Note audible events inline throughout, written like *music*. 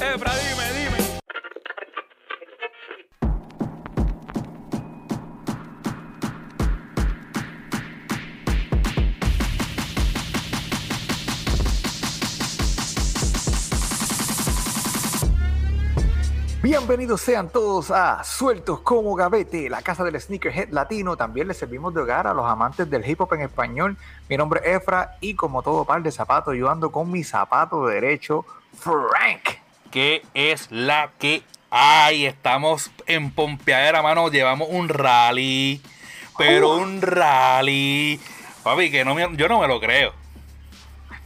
Efra, dime, dime. Bienvenidos sean todos a Sueltos como Gavete, la casa del sneakerhead latino. También les servimos de hogar a los amantes del hip hop en español. Mi nombre es Efra y como todo par de zapatos, yo ando con mi zapato derecho, Frank. ¿Qué es la que hay? Estamos en Pompeadera, mano. Llevamos un rally, pero un rally. Papi, que no me- yo no me lo creo.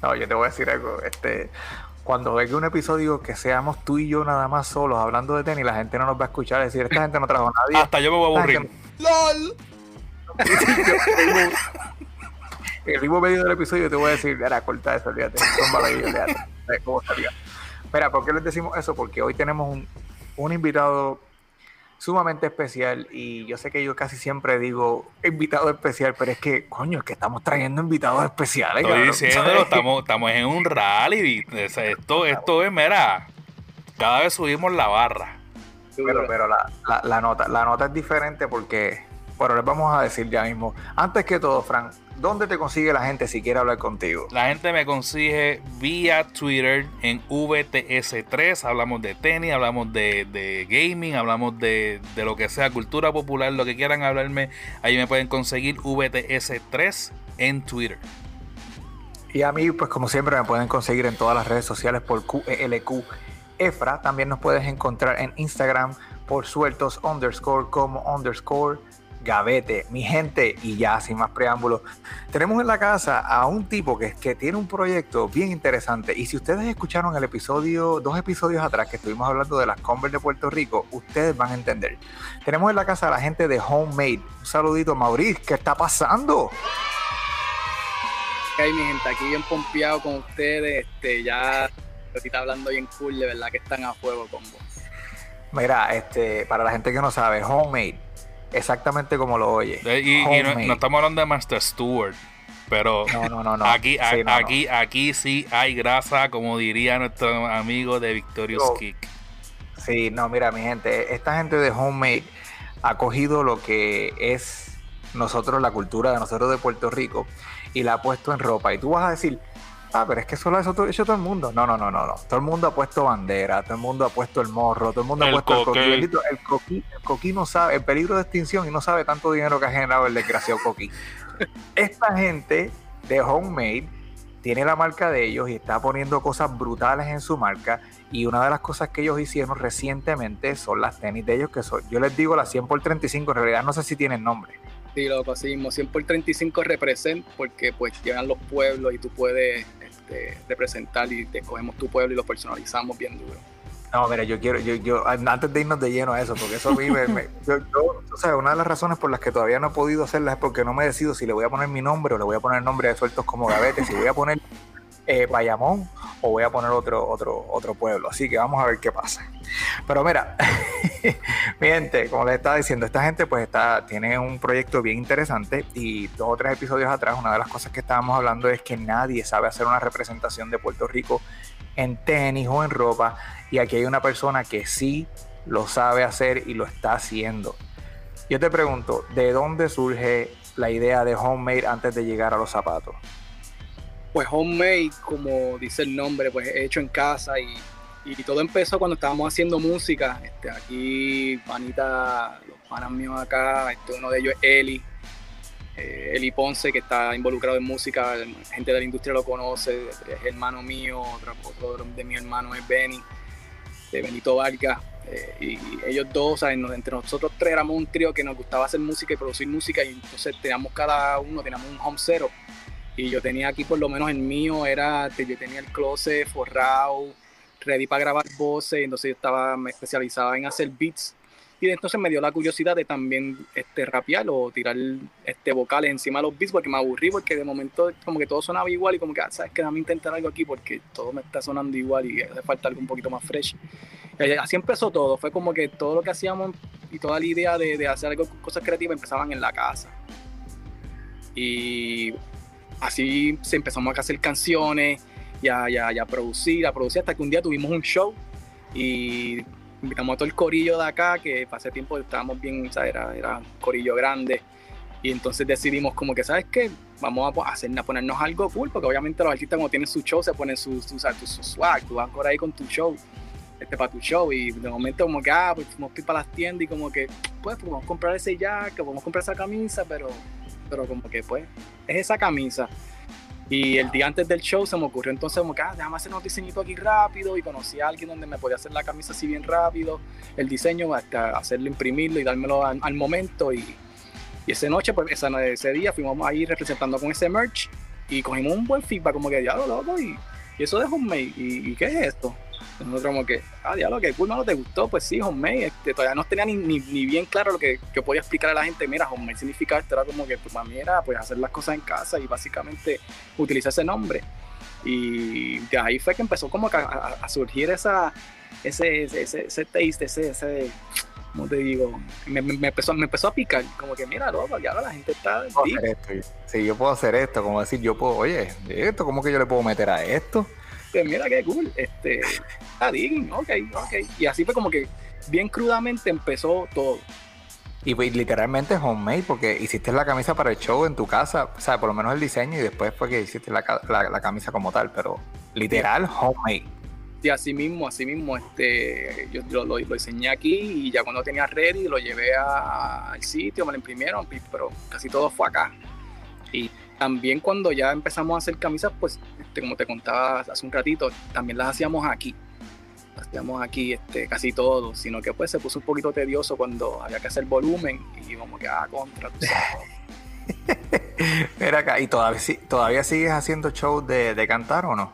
No, yo te voy a decir algo. Este, cuando venga un episodio que seamos tú y yo nada más solos hablando de tenis, la gente no nos va a escuchar decir, esta gente no trajo a nadie. Hasta yo me voy a aburrir. gente En *laughs* el mismo medio del episodio te voy a decir, mira, corta eso, olvídate, tómbalo ahí, olvídate. *laughs* ¿Cómo salga? Mira, ¿por qué les decimos eso? Porque hoy tenemos un, un invitado sumamente especial y yo sé que yo casi siempre digo invitado especial, pero es que, coño, es que estamos trayendo invitados especiales. Estoy cabrón, diciéndolo, estamos, estamos en un rally. Esto, esto es, mira, cada vez subimos la barra. Pero, pero la, la- la nota, la nota es diferente porque, bueno, les vamos a decir ya mismo. Antes que todo, Frank, ¿dónde te consigue la gente si quiere hablar contigo? La gente me consigue vía Twitter en VTS3. Hablamos de tenis, hablamos de, de gaming, hablamos de, de lo que sea, cultura popular, lo que quieran hablarme. Ahí me pueden conseguir VTS3 en Twitter. Y a mí, pues como siempre, me pueden conseguir en todas las redes sociales por QELQ Efra. También nos puedes encontrar en Instagram por sueltos underscore como underscore gavete. Mi gente, y ya sin más preámbulos, tenemos en la casa a un tipo que, que tiene un proyecto bien interesante. Y si ustedes escucharon el episodio, dos episodios atrás que estuvimos hablando de las Converse de Puerto Rico, ustedes van a entender. Tenemos en la casa a la gente de Homemade. Un saludito, Maurice, ¿qué está pasando? Ok, mi gente, aquí bien pompeado con ustedes, este, ya ahorita hablando bien cool, de verdad que están a fuego con vos. Mira, este, para la gente que no sabe, homemade, exactamente como lo oye. Eh, Y, y no, estamos hablando de Master Stewart, pero No, no, aquí, a- Sí, aquí, aquí sí hay grasa, como diría nuestro amigo de Victorious Yo- Kick. Sí, no, mira, mi gente, esta gente de homemade ha cogido lo que es nosotros, la cultura de nosotros de Puerto Rico, y la ha puesto en ropa. Y tú vas a decir, ah, pero es que eso lo ha hecho todo, hecho todo el mundo. No, no, no, no, no. Todo el mundo ha puesto bandera, todo el mundo ha puesto el morro, todo el mundo El ha puesto coque. el coquí. Bendito, El coquí, el coquí no sabe, el peligro de extinción y no sabe tanto dinero que ha generado el desgraciado coquí. *laughs* Esta gente de homemade tiene la marca de ellos y está poniendo cosas brutales en su marca. Y una de las cosas que ellos hicieron recientemente son las tenis de ellos, que son, yo les digo las 100 por 35, en realidad no sé si tienen nombre. Sí, loco, así mismo, 100 por 35 represent, porque pues llegan los pueblos y tú puedes este, representar y te cogemos tu pueblo y lo personalizamos bien duro. No, mira, yo quiero, yo, yo, antes de irnos de lleno a eso, porque eso mí me, *laughs* yo, yo- o sea, una de las razones por las que todavía no he podido hacerlas es porque no me decido si le voy a poner mi nombre o le voy a poner el nombre de Sueltos como Gavete, si voy a poner eh, Bayamón o voy a poner otro, otro, otro pueblo. Así que vamos a ver qué pasa. Pero mira, *laughs* mi gente, como les estaba diciendo, esta gente pues está, tiene un proyecto bien interesante y dos o tres episodios atrás, una de las cosas que estábamos hablando es que nadie sabe hacer una representación de Puerto Rico en tenis o en ropa y aquí hay una persona que sí lo sabe hacer y lo está haciendo. Yo te pregunto, ¿de dónde surge la idea de homemade antes de llegar a los zapatos? Pues homemade, como dice el nombre, pues hecho en casa y, todo empezó cuando estábamos haciendo música. Este, aquí, panita, los panas míos acá, este, uno de ellos es Eli, eh, Eli Ponce, que está involucrado en música, gente de la industria lo conoce, es hermano mío, otro, de mis hermanos es Benny, de Benito Vargas. eh, y ellos dos, ¿sabes? Entre nosotros tres éramos un trío que nos gustaba hacer música y producir música y entonces teníamos cada uno, teníamos un home cero y yo tenía aquí por lo menos el mío era yo tenía el closet forrado ready para grabar voces entonces yo estaba me especializaba en hacer beats. Y entonces me dio la curiosidad de también este rapear o tirar este vocales encima de los beats porque me aburrí porque de momento como que todo sonaba igual y como que ah, sabes que dame intentar algo aquí porque todo me está sonando igual y hace falta algo un poquito más fresh Y así empezó todo fue como que todo lo que hacíamos y toda la idea de, de hacer algo cosas creativas empezaban en la casa. Y así se empezamos a hacer canciones y a, y a- y a producir, a producir hasta que un día tuvimos un show y invitamos a todo el corillo de acá, que hace tiempo estábamos bien, o Era, era un corillo grande. Y entonces decidimos como que, ¿sabes qué? Vamos a, hacer, a ponernos algo cool, porque obviamente los artistas cuando tienen su show se ponen su, su, su, swag, tú vas por ahí con tu show, este, para tu show, y de momento como que, ah, pues fuimos para las tiendas y como que, pues, podemos comprar ese jacket, podemos comprar esa camisa, pero, pero como que, pues, es esa camisa. Y el día antes del show se me ocurrió entonces como que, ah, déjame hacer un diseñito aquí rápido y conocí a alguien donde me podía hacer la camisa así bien rápido, el diseño, hasta hacerlo, imprimirlo y dármelo al, momento. Y, y esa noche, pues ese día fuimos ahí representando con ese merch y cogimos un buen feedback, como que diablo, loco, y, y eso de homemade, ¿y, ¿y qué es esto? Nosotros como que, ah, diablo, que cool, no te gustó, pues sí, homemade, este, todavía no tenía ni, ni, bien claro lo que yo podía explicar a la gente, mira, homemade significa esto, era como que pues, para mí era pues hacer las cosas en casa y básicamente utilizar ese nombre. Y de ahí fue que empezó como a, a, surgir esa, ese, ese, ese, taste, ese, ese, ¿cómo te digo? Me, me, empezó, me empezó a picar, como que mira, loco, ya la gente está... Sí, yo puedo hacer esto, como decir, yo puedo, oye, esto, ¿cómo que yo le puedo meter a esto? Mira qué cool, este, ah, ok, ok. Y así fue como que bien crudamente empezó todo. Y pues, literalmente homemade, porque hiciste la camisa para el show en tu casa, o sea, por lo menos el diseño y después fue que hiciste la, camisa como tal, pero literal homemade. Y así mismo, así mismo, este, yo, lo, lo, diseñé aquí y ya cuando tenía ready lo llevé al sitio, me lo imprimieron, pero casi todo fue acá. Y también cuando ya empezamos a hacer camisas, pues este, como te contaba hace un ratito, también las hacíamos aquí. Las hacíamos aquí este, casi todo, sino que pues se puso un poquito tedioso cuando había que hacer volumen y como que ah, contra. *laughs* Mira acá, ¿y todavía, todavía sigues haciendo shows de, cantar o no?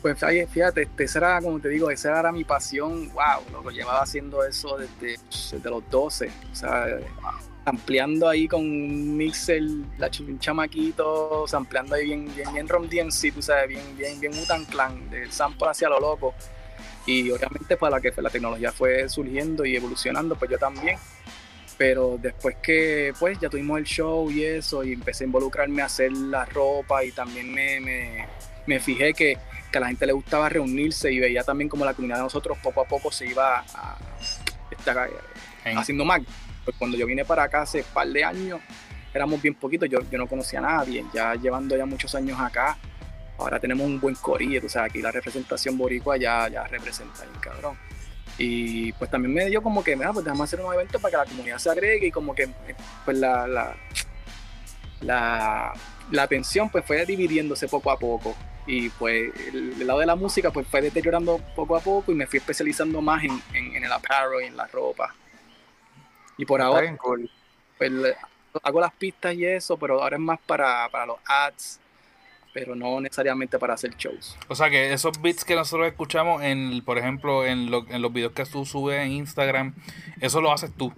Pues fíjate, este, esa era, como te digo, esa era mi pasión, wow, lo, llevaba haciendo eso desde, desde los 12, o sea, ampliando ahí con un mixer, la un chamaquito, ampliando ahí bien, bien, bien Rom DMC, tú sabes, bien, bien, bien Mutan Clan, del sample hacia lo loco. Y obviamente para la que la tecnología fue surgiendo y evolucionando, pues yo también. Pero después que pues ya tuvimos el show y eso, y empecé a involucrarme a hacer la ropa y también me, me, me fijé que, que, a la gente le gustaba reunirse y veía también como la comunidad de nosotros poco a poco se iba a, estar haciendo más pues cuando yo vine para acá hace un par de años, éramos bien poquitos, yo, yo no conocía a nadie, ya llevando ya muchos años acá, ahora tenemos un buen corillo, o sea, aquí la representación boricua ya, ya representa el cabrón. Y pues también me dio como que, mira, pues déjame hacer un evento para que la comunidad se agregue y como que pues la, la, la, atención pues fue dividiéndose poco a poco. Y pues el, lado de la música pues fue deteriorando poco a poco y me fui especializando más en, en, en el apparel y en la ropa. Y por ahora, pues, hago las pistas y eso, pero ahora es más para, los ads, pero no necesariamente para hacer shows. O sea que esos beats que nosotros escuchamos, en por ejemplo, en, en los videos que tú subes en Instagram, eso lo haces tú.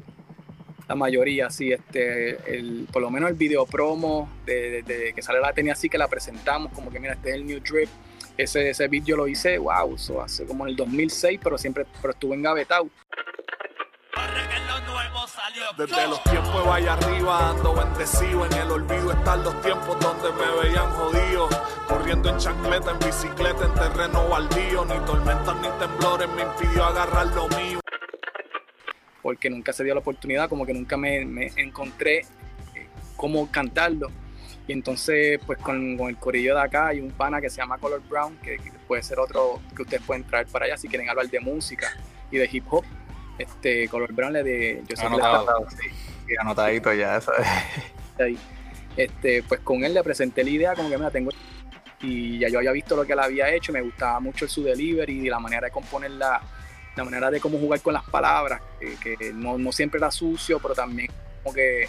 La mayoría, sí, este, el, por lo menos el video promo de, que sale la tenía así que la presentamos, como que mira, este es el new drip. Ese, ese beat yo lo hice, wow, eso hace como en el 2006, pero siempre pero estuve engavetado. Desde los tiempos vaya arriba ando bendecido. En el olvido están los tiempos donde me veían jodido. Corriendo en chancleta, en bicicleta, en terreno baldío. Ni tormentas ni temblores me impidió agarrar lo mío. Porque nunca se dio la oportunidad, como que nunca me, encontré eh, cómo cantarlo. Y entonces, pues con, el corillo de acá hay un pana que se llama Color Brown, que, puede ser otro que ustedes pueden traer para allá si quieren hablar de música y de hip hop este Color Brown le de yo sé Anotado, sí, anotadito ya eso. Ahí. Este, pues con él le presenté la idea como que me la tengo y ya yo había visto lo que él había hecho, me gustaba mucho su delivery y la manera de componer la, la manera de cómo jugar con las palabras, que, no, no, siempre era sucio, pero también como que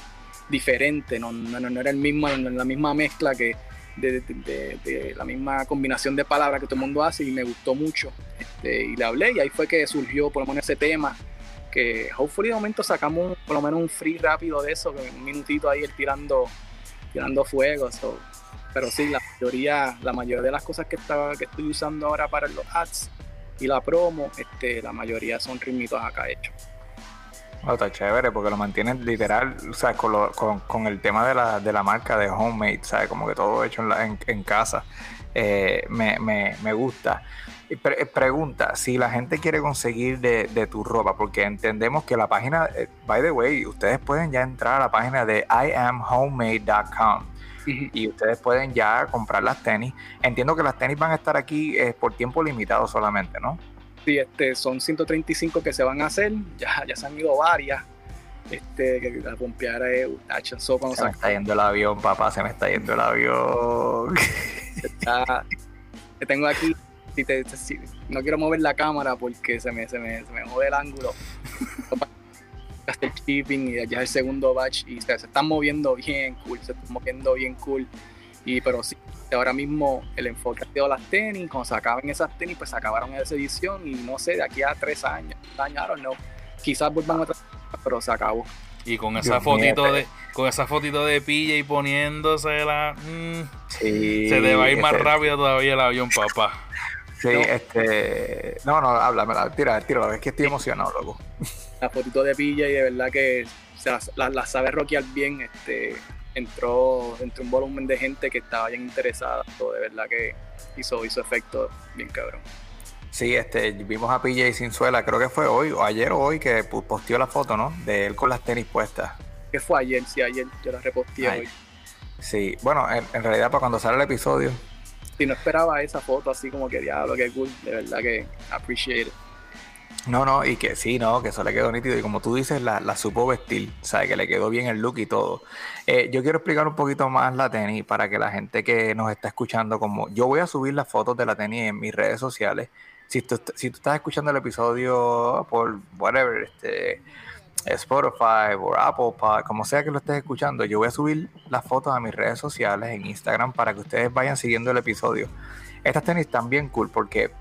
diferente, no, no, no era el mismo, la misma mezcla que de, de, de, la misma combinación de palabras que todo el mundo hace y me gustó mucho. Este, y le hablé y ahí fue que surgió por lo menos ese tema que hopefully de momento sacamos por lo menos un free rápido de eso, un minutito ahí tirando, tirando fuego. Pero sí, la mayoría, la mayoría de las cosas que, estaba, que estoy usando ahora para los ads y la promo, este, la mayoría son ritmitos acá hechos. Oh, está chévere porque lo mantienes literal, o sea, con, con, el tema de la, de la, marca de homemade, ¿sabes? Como que todo hecho en, en, casa. Eh, me, me, me, gusta. Pregunta, si la gente quiere conseguir de, tu ropa, porque entendemos que la página, eh, by the way, ustedes pueden ya entrar a la página de iamhomemade.com y ustedes pueden ya comprar las tenis. Entiendo que las tenis van a estar aquí eh, por tiempo limitado solamente, ¿no? Sí, este, son 135 que se van a hacer, ya, ya se han ido varias. Este, que la pompeara es cuando se me está yendo el avión, papá, se me está yendo el avión. *laughs* Está, tengo aquí no quiero mover la cámara porque se me, se me, se me jode el ángulo. *laughs* el shipping y ya el segundo batch y se, están moviendo bien cool, se están moviendo bien cool. Y pero sí, ahora mismo el enfoque ha sido las tenis, cuando se acaben esas tenis, pues se acabaron esa edición y no sé, de aquí a tres años, años, no, quizás vuelvan otra pero se acabó. Y con esa fotito de con esa fotito de pilla y poniéndosela, mmm, se te va a ir más rápido todavía el avión, papá. Sí, este. No, no, háblame, tira, tira, es que estoy emocionado, loco. *laughs* La fotito de Pilla y de verdad que la, sabe rockear bien. Este, entró, entre un volumen de gente que estaba bien interesada. Todo, de verdad que hizo, hizo efecto bien cabrón. Sí, este, vimos a PJ Sinzuela, creo que fue hoy, o ayer o hoy, que posteó la foto, ¿no? De él con las tenis puestas. Que fue ayer, sí, ayer yo la reposteé hoy. Sí, bueno, en realidad para cuando sale el episodio, si no esperaba esa foto así como que diablo, que cool, de verdad que appreciate No, no, y que sí, no, que eso le quedó nítido. Y como tú dices, la, supo vestir, ¿sabes? Que le quedó bien el look y todo. Eh, yo quiero explicar un poquito más la tenis para que la gente que nos está escuchando, como yo voy a subir las fotos de la tenis en mis redes sociales. Si tú, si tú estás escuchando el episodio por whatever, este, Spotify o Apple Pod, como sea que lo estés escuchando, yo voy a subir las fotos a mis redes sociales en Instagram para que ustedes vayan siguiendo el episodio. Estas tenis están bien cool porque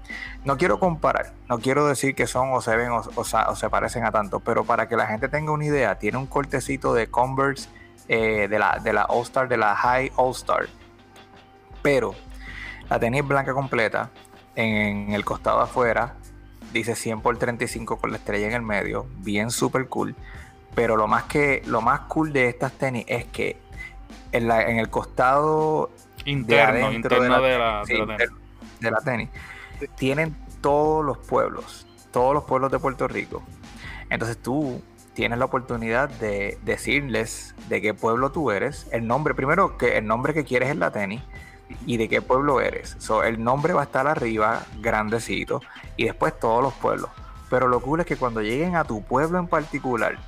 no quiero comparar, no quiero decir que son o se ven o, se parecen a tanto, pero para que la gente tenga una idea, tiene un cortecito de Converse eh, de la, de la All Star, de la High All Star, pero la tenis blanca completa, en el costado afuera dice 100 por 35 con la estrella en el medio, bien super cool. Pero lo más que lo más cool de estas tenis es que en, la, en el costado interno, interno de, la, de, la, tenis. tienen todos los pueblos, todos los pueblos de Puerto Rico. Entonces tú tienes la oportunidad de decirles de qué pueblo tú eres, el nombre, primero que el nombre que quieres en la tenis y de qué pueblo eres. So, el nombre va a estar arriba, grandecito, y después todos los pueblos. Pero lo cool es que cuando lleguen a tu pueblo en particular,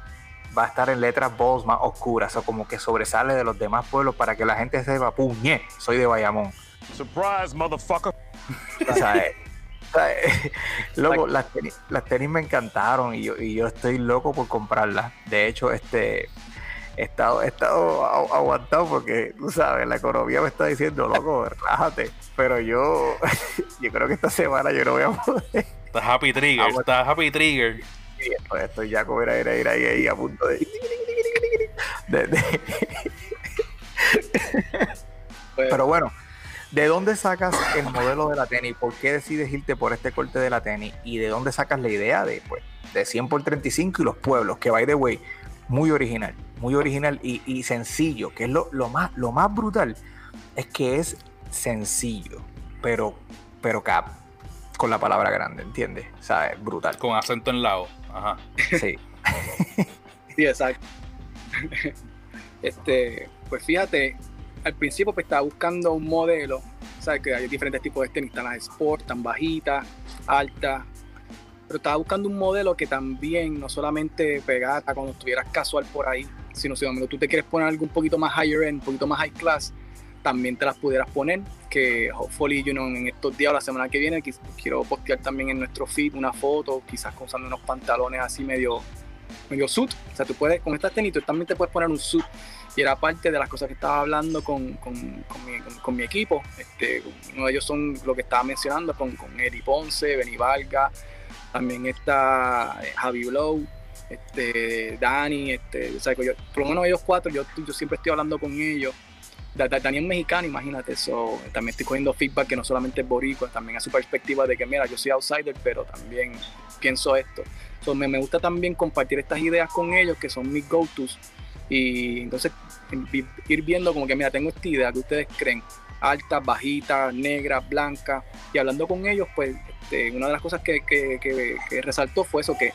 va a estar en letras bold más oscuras, o como que sobresale de los demás pueblos para que la gente sepa, puñe, soy de Bayamón. Surprise, motherfucker. O sea, eh, eh, *laughs* las tenis, las tenis, me encantaron y yo, y yo estoy loco por comprarlas. De hecho, este he estado, he estado aguantado porque, tú sabes, la economía me está diciendo, loco, relájate. Pero yo, *laughs* yo creo que esta semana yo no voy a poder. Estás happy trigger, estás happy trigger. Sí, pues estoy ya como era, era, era ahí, ahí a punto de... Pues Pero bueno, ¿de dónde sacas el modelo de la tenis? ¿Por qué decides irte por este corte de la tenis? ¿Y de dónde sacas la idea de, pues, de 100 por 35 y los pueblos? Que, by the way, muy original, muy original y, sencillo, que es lo, más, lo más brutal, es que es sencillo, pero, pero cap, con la palabra grande, ¿entiendes? ¿Sabes? Brutal. Con acento en lado. Ajá. Sí. *laughs* sí, exacto. Este, pues fíjate, al principio pues estaba buscando un modelo, sabes que hay diferentes tipos de tenis, están las sport, tan bajitas, altas, pero estaba buscando un modelo que también no solamente pegara cuando estuvieras casual por ahí, sino si tú te quieres poner algo un poquito más higher end, un poquito más high class, también te las pudieras poner, que hopefully, you know, en estos días o la semana que viene quiero postear también en nuestro feed una foto, quizás usando unos pantalones así medio, medio suit, o sea, tú puedes, con estas tenis, tú también te puedes poner un suit, y era parte de las cosas que estaba hablando con, con, mi, con, mi, equipo, este, uno de ellos son lo que estaba mencionando, con, con Eddie Ponce, Benny Valga, también está eh, Javi Blow, este, Dani, este, por lo menos ellos cuatro, yo, siempre estoy hablando con ellos. Dani es mexicano, imagínate, eso. también estoy cogiendo feedback que no solamente es boricua, también a su perspectiva de que, mira, yo soy outsider, pero también pienso esto. So, me, gusta también compartir estas ideas con ellos, que son mis go-tos, y entonces ir viendo como que, mira, tengo esta idea que ustedes creen, altas, bajitas, negras, blancas. Y hablando con ellos, pues este, una de las cosas que, resaltó fue eso, que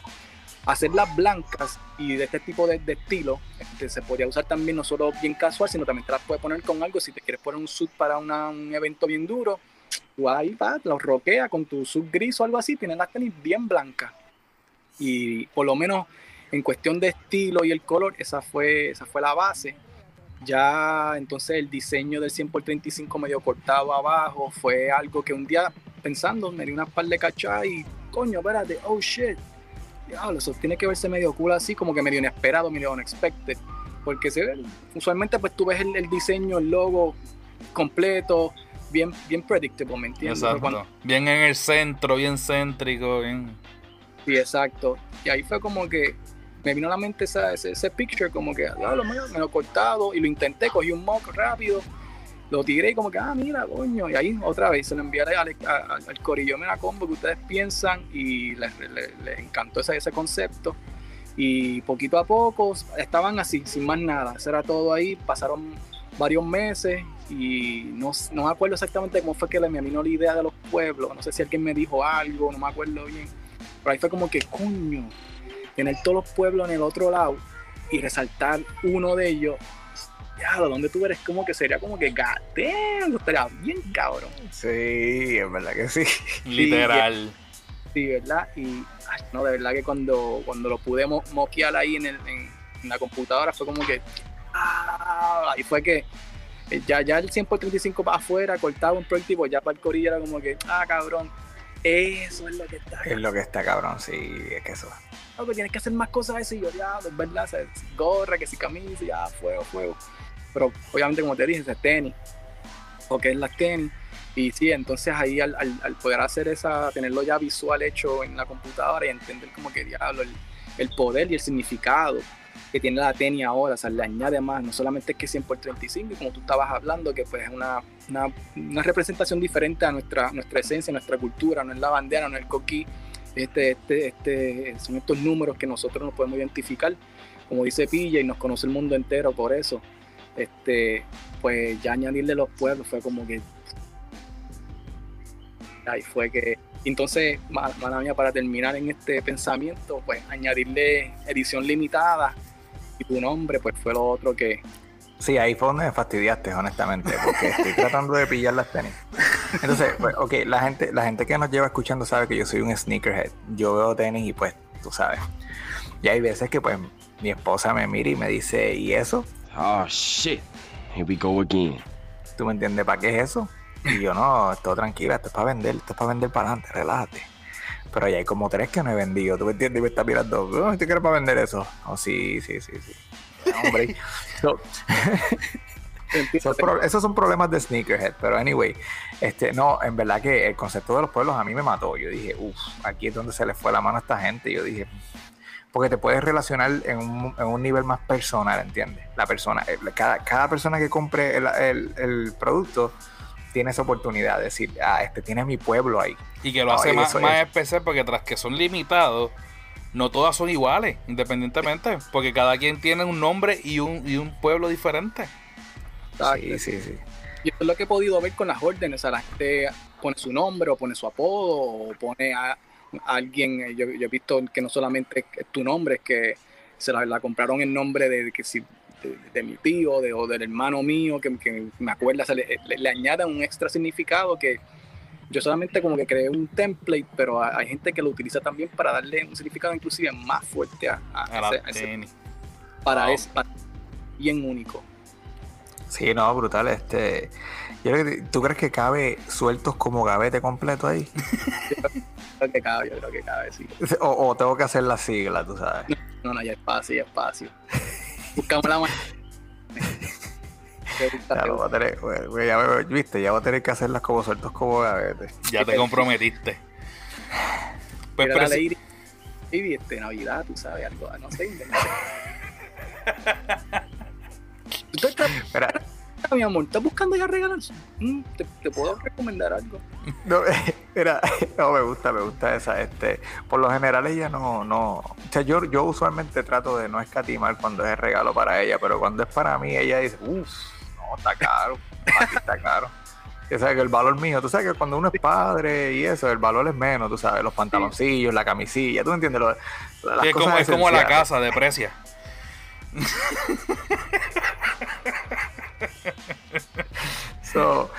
hacerlas blancas y de este tipo de, estilo este, se podría usar también no solo bien casual, sino también te las puedes poner con algo. Si te quieres poner un suit para un evento bien duro, tú ahí vas, los roquea con tu suit gris o algo así, tienes las tenis bien blancas. Y por lo menos en cuestión de estilo y el color, esa fue, esa fue la base. Ya entonces el diseño del 100 x 35 medio cortado abajo fue algo que un día pensando me di una par de cachas y coño, espérate, oh shit. Diablo, eso tiene que verse medio cool así, como que medio inesperado, medio unexpected. Porque se ve, usualmente pues tú ves el, diseño, el logo completo, bien, bien predictable, ¿me entiendes? Exacto. bien en el centro, bien céntrico, bien. Sí, exacto. Y ahí fue como que me vino a la mente esa, ese, ese picture, como que, lo me lo he cortado y lo intenté, cogí un mock rápido, lo tiré y como que, ah, mira, coño, y ahí otra vez se lo envié al, al, corillo la combo que ustedes piensan y les, encantó ese, ese concepto. Y poquito a poco estaban así, sin más nada. Eso era todo ahí. Pasaron varios meses y no, no me acuerdo exactamente cómo fue que le me vino la idea de los pueblos. No sé si alguien me dijo algo, no me acuerdo bien. Pero ahí fue como que, coño, tener todos los pueblos en el otro lado y resaltar uno de ellos, ya, donde tú eres como que sería como que gateo, estaría bien cabrón. Sí, es verdad que sí. *laughs* Literal. Sí, ¿verdad? Y no, de verdad que cuando, cuando lo pudimos moquear ahí en, el, en, la computadora fue como que. Ah, y fue que eh, ya, ya el 100 por 35 para afuera, cortaba un proyecto, ya para el corillo era como que, ah, cabrón, eso es lo que está. Es lo que está, cabrón, sí, es que eso no, que tienes que hacer más cosas así, yo ya, es verdad, gorra, que si camisa, ya, fuego, fuego. Pero obviamente, como te dije, es tenis, o que es las tenis. Y sí, entonces ahí al, poder hacer esa, tenerlo ya visual hecho en la computadora y entender como que diablo, el, poder y el significado que tiene la tenis ahora, o sea, le añade más, no solamente es que 100 por 35, y como tú estabas hablando, que pues es una, una, representación diferente a nuestra, nuestra esencia, nuestra cultura, no es la bandera, no es el coquí, este, este, este, son estos números que nosotros nos podemos identificar, como dice Pilla, y nos conoce el mundo entero por eso. Este, pues ya añadirle los pueblos fue como que. Ahí fue que. Entonces, mala mía, para terminar en este pensamiento, pues añadirle edición limitada y tu nombre, pues fue lo otro que, Sí, ahí fue donde me fastidiaste, honestamente, porque estoy *laughs* tratando de pillar las tenis. Entonces, pues, ok, la gente, la gente que nos lleva escuchando sabe que yo soy un sneakerhead. Yo veo tenis y pues, tú sabes. Y hay veces que pues mi esposa me mira y me dice, ¿y eso? Oh, shit. Here we go again. ¿Tú me entiendes para qué es eso? Y yo, no, estoy tranquila, esto es para vender, esto es para vender para adelante, relájate. Pero ya hay como tres que no he vendido, ¿tú me entiendes? Y me está mirando, ¿tú quieres para vender eso? Oh, sí, sí, sí, sí hombre. *laughs* esos son problemas de sneakerhead, pero anyway, este, no, en verdad que el concepto de los pueblos a mí me mató. Yo dije, uff, aquí es donde se le fue la mano a esta gente. Yo dije, porque te puedes relacionar en un, nivel más personal, ¿entiendes? La persona, eh, cada, cada persona que compre el, producto tiene esa oportunidad de decir, ah, este tiene mi pueblo ahí. Y que lo hace más, más especial porque tras que son limitados, no todas son iguales, independientemente, porque cada quien tiene un nombre y un, y un pueblo diferente. Sí, sí, sí. Y eso es lo que he podido ver con las órdenes. O sea, la gente pone su nombre o pone su apodo o pone a, alguien. Eh, yo, he visto que no solamente es tu nombre, es que se la, compraron en nombre de, que si, de, mi tío de, o del hermano mío, que, me acuerda, le, le, añaden un extra significado que yo solamente como que creé un template, pero hay gente que lo utiliza también para darle un significado inclusive más fuerte a, ese, para es bien único. Sí, no, brutal. Este, ¿Tú crees que cabe sueltos como gavete completo ahí? yo *laughs* creo que cabe, yo creo que cabe, sí. O, tengo que hacer la sigla, tú sabes. No, no, ya espacio, ya espacio. Buscamos la *laughs* ya lo voy a tener, ya, viste, ya voy a tener que hacerlas como sueltos como gavetes. Ya te comprometiste. Pues, pero la ley y este, Navidad, tú sabes, algo, no sé. ¿Tú estás, mi amor, ¿estás buscando ya regalos? Mm, ¿te, puedo recomendar algo? No, *laughs* mira, no, me gusta, me gusta esa. Este, por lo general ella no, no, o sea, yo, yo usualmente trato de no escatimar cuando es el regalo para ella, pero cuando es para mí, ella dice, uff, está caro, está caro. Que sabes que el valor mío, tú sabes que cuando uno es padre y eso, el valor es menos, tú sabes, los pantaloncillos, la camisilla, tú entiendes. Lo, las Sí, es, como, cosas es como la casa, deprecia. *laughs* *laughs* So,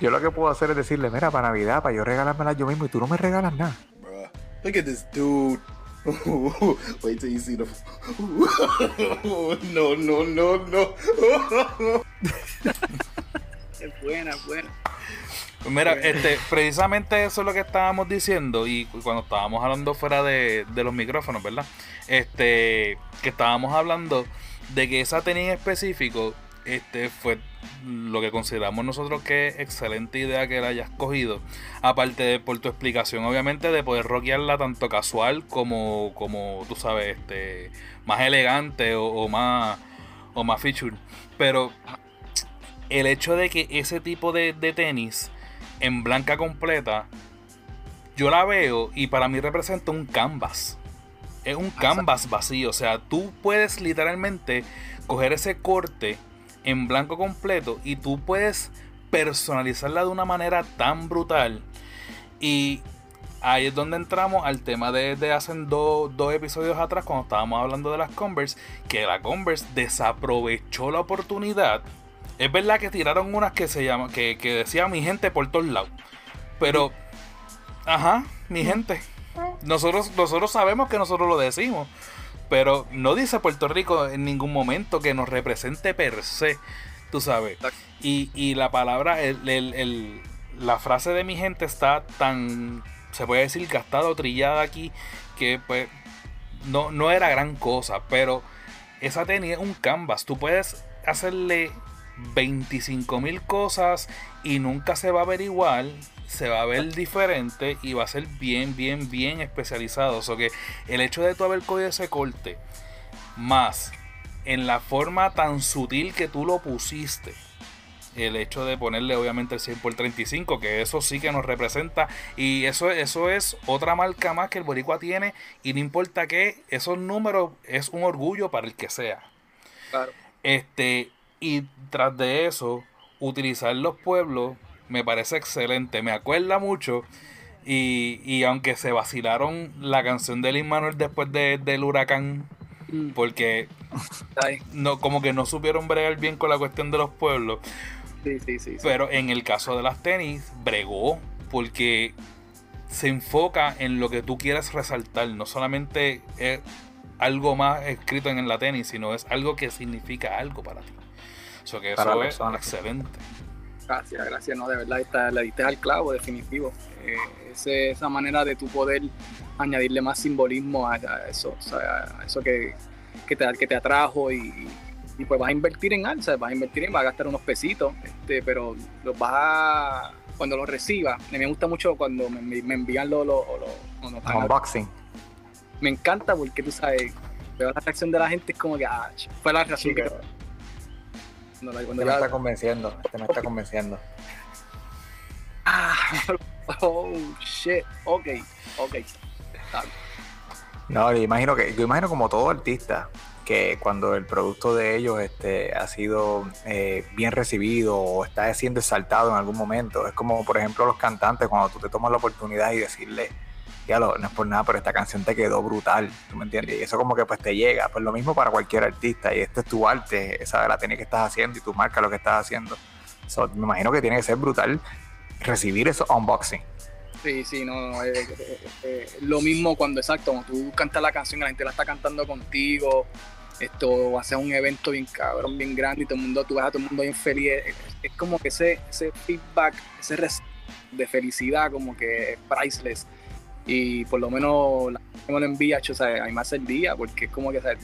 yo lo que puedo hacer es decirle, mira, para Navidad, para yo regalármela yo mismo y tú no me regalas nada. Bruh. Look at this dude. *laughs* Wait till you see the. *laughs* no, no, no, no. Es buena, es buena. Mira, este, precisamente eso es lo que estábamos diciendo y cuando estábamos hablando fuera de, de los micrófonos, ¿verdad? Este, que estábamos hablando de que esa tenis en específico, este, fue lo que consideramos nosotros que es excelente idea que la hayas cogido. Aparte de por tu explicación, obviamente, de poder rockearla tanto casual como, como tú sabes, este, más elegante o, o más, o más feature. Pero el hecho de que ese tipo de, de tenis en blanca completa, yo la veo y para mí representa un canvas. Es un canvas vacío. O sea, tú puedes literalmente coger ese corte en blanco completo y tú puedes personalizarla de una manera tan brutal. Y ahí es donde entramos al tema de, de hace dos, dos episodios atrás cuando estábamos hablando de las Converse, que la Converse desaprovechó la oportunidad. Es verdad que tiraron unas que se llama, que, que decía mi gente por todos lados. Pero, ajá, mi gente. Nosotros, nosotros sabemos que nosotros lo decimos. Pero no dice Puerto Rico en ningún momento que nos represente per se. Tú sabes. Y, y la palabra, el, el- el- la frase de mi gente está tan, se puede decir, gastada o trillada aquí, que pues no, no era gran cosa. Pero esa tenis es un canvas. Tú puedes hacerle 25 mil cosas y nunca se va a ver igual. Se va a ver diferente y va a ser bien, bien, bien especializado. O sea que el hecho de tú haber cogido ese corte, más en la forma tan sutil que tú lo pusiste, el hecho de ponerle obviamente el 100 por 35, que eso sí que nos representa. Y eso, eso es otra marca más que el Boricua tiene. Y no importa qué, esos números es un orgullo para el que sea. Claro. Este, y tras de eso, utilizar los pueblos me parece excelente. Me acuerda mucho. Y, y aunque se vacilaron la canción de Lin Manuel después de- del huracán, Mm, porque no, como que no supieron bregar bien con la cuestión de los pueblos. Sí, sí, sí. sí. Pero en el caso de las tenis, bregó porque se enfoca en lo que tú quieras resaltar. No solamente es algo más escrito en la tenis, sino es algo que significa algo para ti. So que Para eso es excelente. Gracias, gracias. No, de verdad, está, le diste al clavo, definitivo. Eh, ese- esa manera de tu poder añadirle más simbolismo a, a eso, o sea, a eso que, que, te, que te atrajo y, y pues vas a invertir en alza, vas a invertir en, vas a gastar unos pesitos, este, pero los vas a, cuando los recibas, a mí me gusta mucho cuando me, me envían los, cuando están- Unboxing. me encanta porque tú sabes, veo la reacción de la gente es como que, ah, fue la reacción que... cuando la- Este me está convenciendo. Este me está convenciendo. Ah, *laughs* oh shit. Ok, ok. No, yo imagino que, yo imagino como todo artista, que cuando el producto de ellos este, ha sido eh, bien recibido o está siendo exaltado en algún momento, es como por ejemplo los cantantes, cuando tú te tomas la oportunidad y decirle, ya no es por nada, pero esta canción te quedó brutal, ¿tú me entiendes? Y eso como que pues te llega, pues lo mismo para cualquier artista, y este es tu arte, esa la tenis que estás haciendo y tu marca lo que estás haciendo. So, me imagino que tiene que ser brutal recibir esos unboxing. Sí, sí, no, no, eh, eh, eh, lo mismo cuando exacto, cuando tú cantas la canción, la gente la está cantando contigo, esto hace un evento bien cabrón, bien grande y todo el mundo, tú ves a todo el mundo bien feliz, es, es como que ese, ese feedback, ese de felicidad como que es priceless y por lo menos la gente me lo envía, o sea, a mí me hace el día porque es como que sea,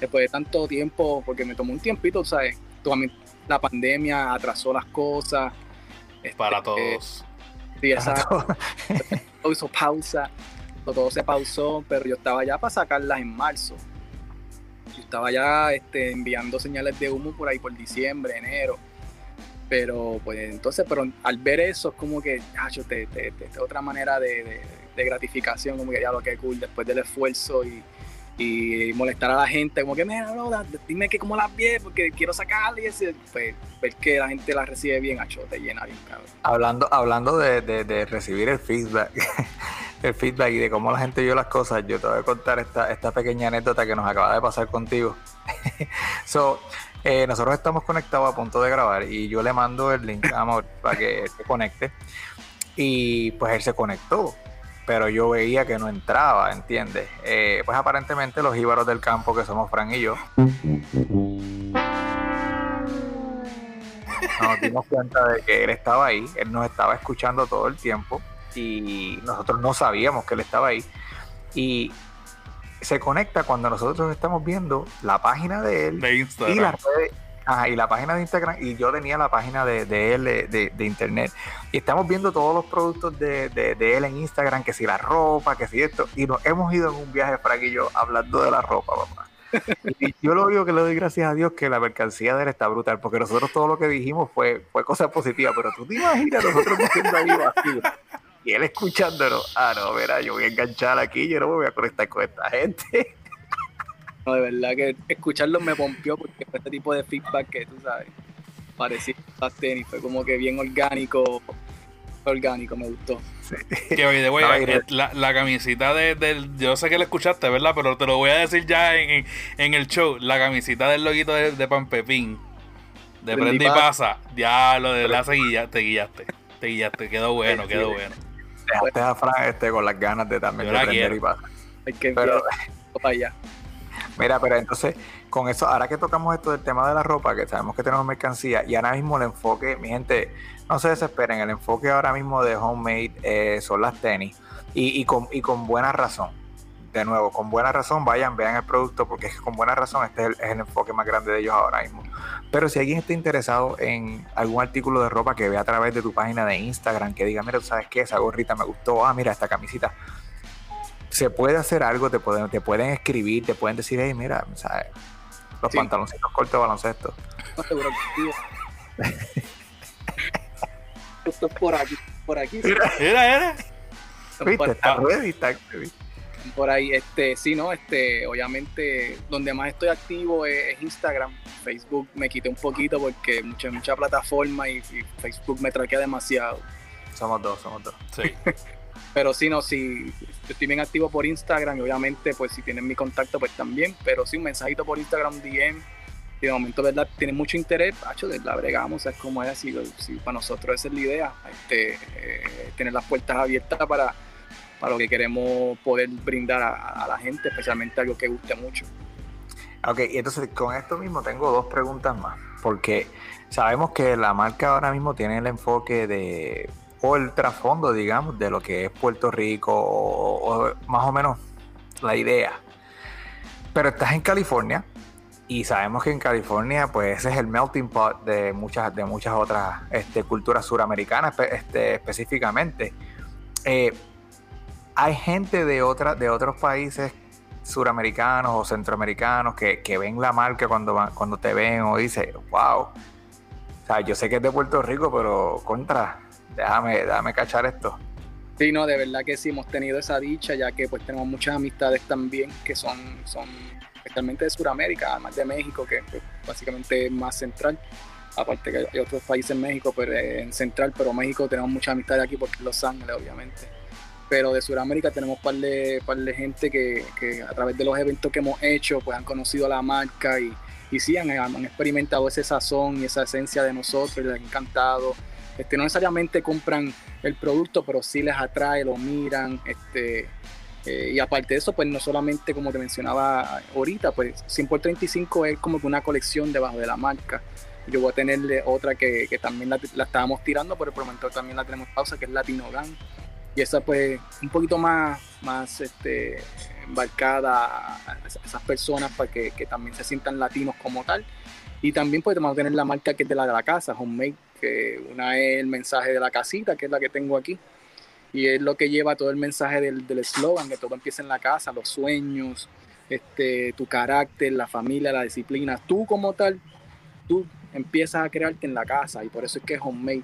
después de tanto tiempo, porque me tomó un tiempito, ¿sabes? La pandemia atrasó las cosas. este, Para eh, todos. sí, esa, *laughs* todo hizo pausa, todo, se pausó, pero yo estaba ya para sacarlas en marzo. Yo estaba ya este, enviando señales de humo por ahí por diciembre, enero. Pero pues entonces, pero al ver eso es como que, cacho, te, te, te- te- otra manera de, de- de gratificación, como que ya lo que cool, después del esfuerzo y, y molestar a la gente, como que, mira, no, dime que cómo las vi, porque quiero sacarla y ese, pues, ver que la gente la recibe bien, acho, te llena bien, cabrón. Hablando, hablando de, de- recibir el feedback, *laughs* el feedback y de cómo la gente vio las cosas, yo te voy a contar esta, esta pequeña anécdota que nos acaba de pasar contigo. *laughs* so, eh, nosotros estamos conectados a punto de grabar y yo le mando el link a para que se conecte. Y pues él se conectó, pero yo veía que no entraba, ¿entiendes? Eh, pues aparentemente los íbaros del campo, que somos Fran y yo, nos dimos cuenta de que él estaba ahí, él nos estaba escuchando todo el tiempo y nosotros no sabíamos que él estaba ahí. Y se conecta cuando nosotros estamos viendo la página de él De y las redes. Ajá, y la página de Instagram, y yo tenía la página de, de él de, de- internet. Y estamos viendo todos los productos de, de- él en Instagram, que si la ropa, que si esto. Y nos hemos ido en un viaje, Frank y yo, hablando de la ropa, papá. *laughs* Y yo lo único que le doy gracias a Dios que la mercancía de él está brutal, porque nosotros todo lo que dijimos fue, fue cosa positiva, pero tú te imaginas nosotros diciendo ahí vacío. Y él escuchándonos, ah, no, verá, yo voy a enganchar aquí, yo no me voy a conectar con esta gente. No, de verdad que escucharlo me pompió porque fue este tipo de feedback que tú sabes, parecía tenis, fue como que bien orgánico, orgánico, me gustó. Que y- eh, la, la camisita de, del. Yo sé que la escuchaste, ¿verdad? Pero te lo voy a decir ya en, en, en el show. La camisita del loguito de, de Pan Pepín. De Prende y pasa. pasa. Ya lo de la seguilla, te guillaste. Te guillaste. Quedó bueno, Sí, quedó sí. bueno. Dejaste a Fran este, con las ganas de también de la prender quiero. y pasar. Hay que Pero, para allá. Mira, pero entonces, con eso, ahora que tocamos esto del tema de la ropa, que sabemos que tenemos mercancía, y ahora mismo el enfoque, mi gente, no se desesperen, el enfoque ahora mismo de homemade eh, son las tenis, y, y con, y con buena razón. De nuevo, con buena razón, vayan, vean el producto, porque es que con buena razón este es el, es el enfoque más grande de ellos ahora mismo. Pero si alguien está interesado en algún artículo de ropa que vea a través de tu página de Instagram, que diga, mira, ¿tú sabes qué? Esa gorrita me gustó, ah, mira, esta camisita, se puede hacer algo, te pueden, te pueden escribir, te pueden decir, hey, mira, ¿sabes? los Sí. pantaloncitos cortos de baloncesto. No seguro que sí. Esto es por aquí, por aquí. sí. Era, ¿Viste? por, Está ready, está ready. por ahí, este, sí, ¿no? Este, obviamente, donde más estoy activo es, es Instagram. Facebook me quité un poquito porque mucha, mucha plataforma y, y Facebook me traquea demasiado. Somos dos, somos dos. Sí. *laughs* Pero sí, no, sí, yo estoy bien activo por Instagram y obviamente, pues si tienen mi contacto, pues también. Pero sí, un mensajito por Instagram, DM. Y de momento, ¿verdad? Tienen mucho interés, Pacho, la bregamos, es como es así. Si para nosotros esa es la idea, este, eh, tener las puertas abiertas para, para lo que queremos poder brindar a, a la gente, especialmente algo que guste mucho. Ok, y entonces con esto mismo tengo dos preguntas más, porque sabemos que la marca ahora mismo tiene el enfoque de, o el trasfondo, digamos, de lo que es Puerto Rico, o, más o menos la idea. Pero estás en California, y sabemos que en California, pues ese es el melting pot de muchas, de muchas otras este, culturas suramericanas este, específicamente. Eh, hay gente de, de otros países suramericanos o centroamericanos que, ven la marca cuando, cuando te ven o dicen, wow. O sea, yo sé que es de Puerto Rico, pero contra, déjame, déjame cachar esto. Sí, no, de verdad que sí, hemos tenido esa dicha, ya que pues tenemos muchas amistades también que son, son especialmente de Sudamérica, además de México, que pues, básicamente es más central. Aparte que hay otros países en México, pero eh, en central, pero México tenemos muchas amistades aquí porque es Los Ángeles, obviamente. Pero de Sudamérica tenemos un par de, gente que, que a través de los eventos que hemos hecho, pues han conocido la marca y, y sí, han, han experimentado ese sazón y esa esencia de nosotros, les ha encantado. Este, no necesariamente compran el producto, pero sí les atrae, lo miran. Este, eh, y aparte de eso, pues no solamente como te mencionaba ahorita, pues 100 por 35 es como que una colección debajo de la marca. Yo voy a tenerle otra que, que también la, la estábamos tirando, pero por el momento también la tenemos en pausa, que es Latino Gang. Y esa pues un poquito más, más este, embarcada a esas personas para que, que también se sientan latinos como tal. Y también pues vamos a tener la marca que es de la de la casa, Homemade, que una es el mensaje de la casita, que es la que tengo aquí. Y es lo que lleva todo el mensaje del del eslogan, que todo empieza en la casa, los sueños, este, tu carácter, la familia, la disciplina. Tú como tal, tú empiezas a crearte en la casa y por eso es que es homemade.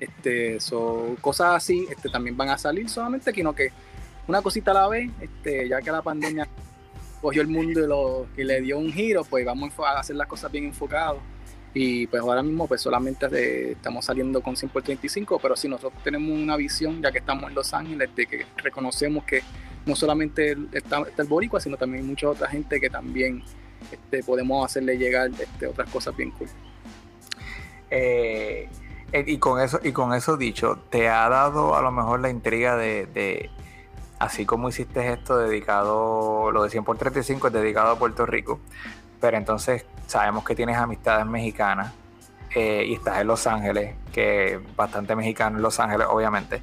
Este, so, cosas así este, también van a salir solamente que no que una cosita a la vez, este, ya que la pandemia cogió el mundo y, lo, y le dio un giro, pues vamos a hacer las cosas bien enfocados. Y pues ahora mismo pues solamente estamos saliendo con 100 por 35, pero sí nosotros tenemos una visión, ya que estamos en Los Ángeles, de que reconocemos que no solamente está, el boricua, sino también mucha otra gente que también este, podemos hacerle llegar este, otras cosas bien cool. Eh, eh, y con eso, y con eso dicho, ¿te ha dado a lo mejor la intriga de, de- así como hiciste esto dedicado, lo de 100 por 35 es dedicado a Puerto Rico, pero entonces sabemos que tienes amistades mexicanas eh, y estás en Los Ángeles, que bastante mexicano en Los Ángeles, obviamente.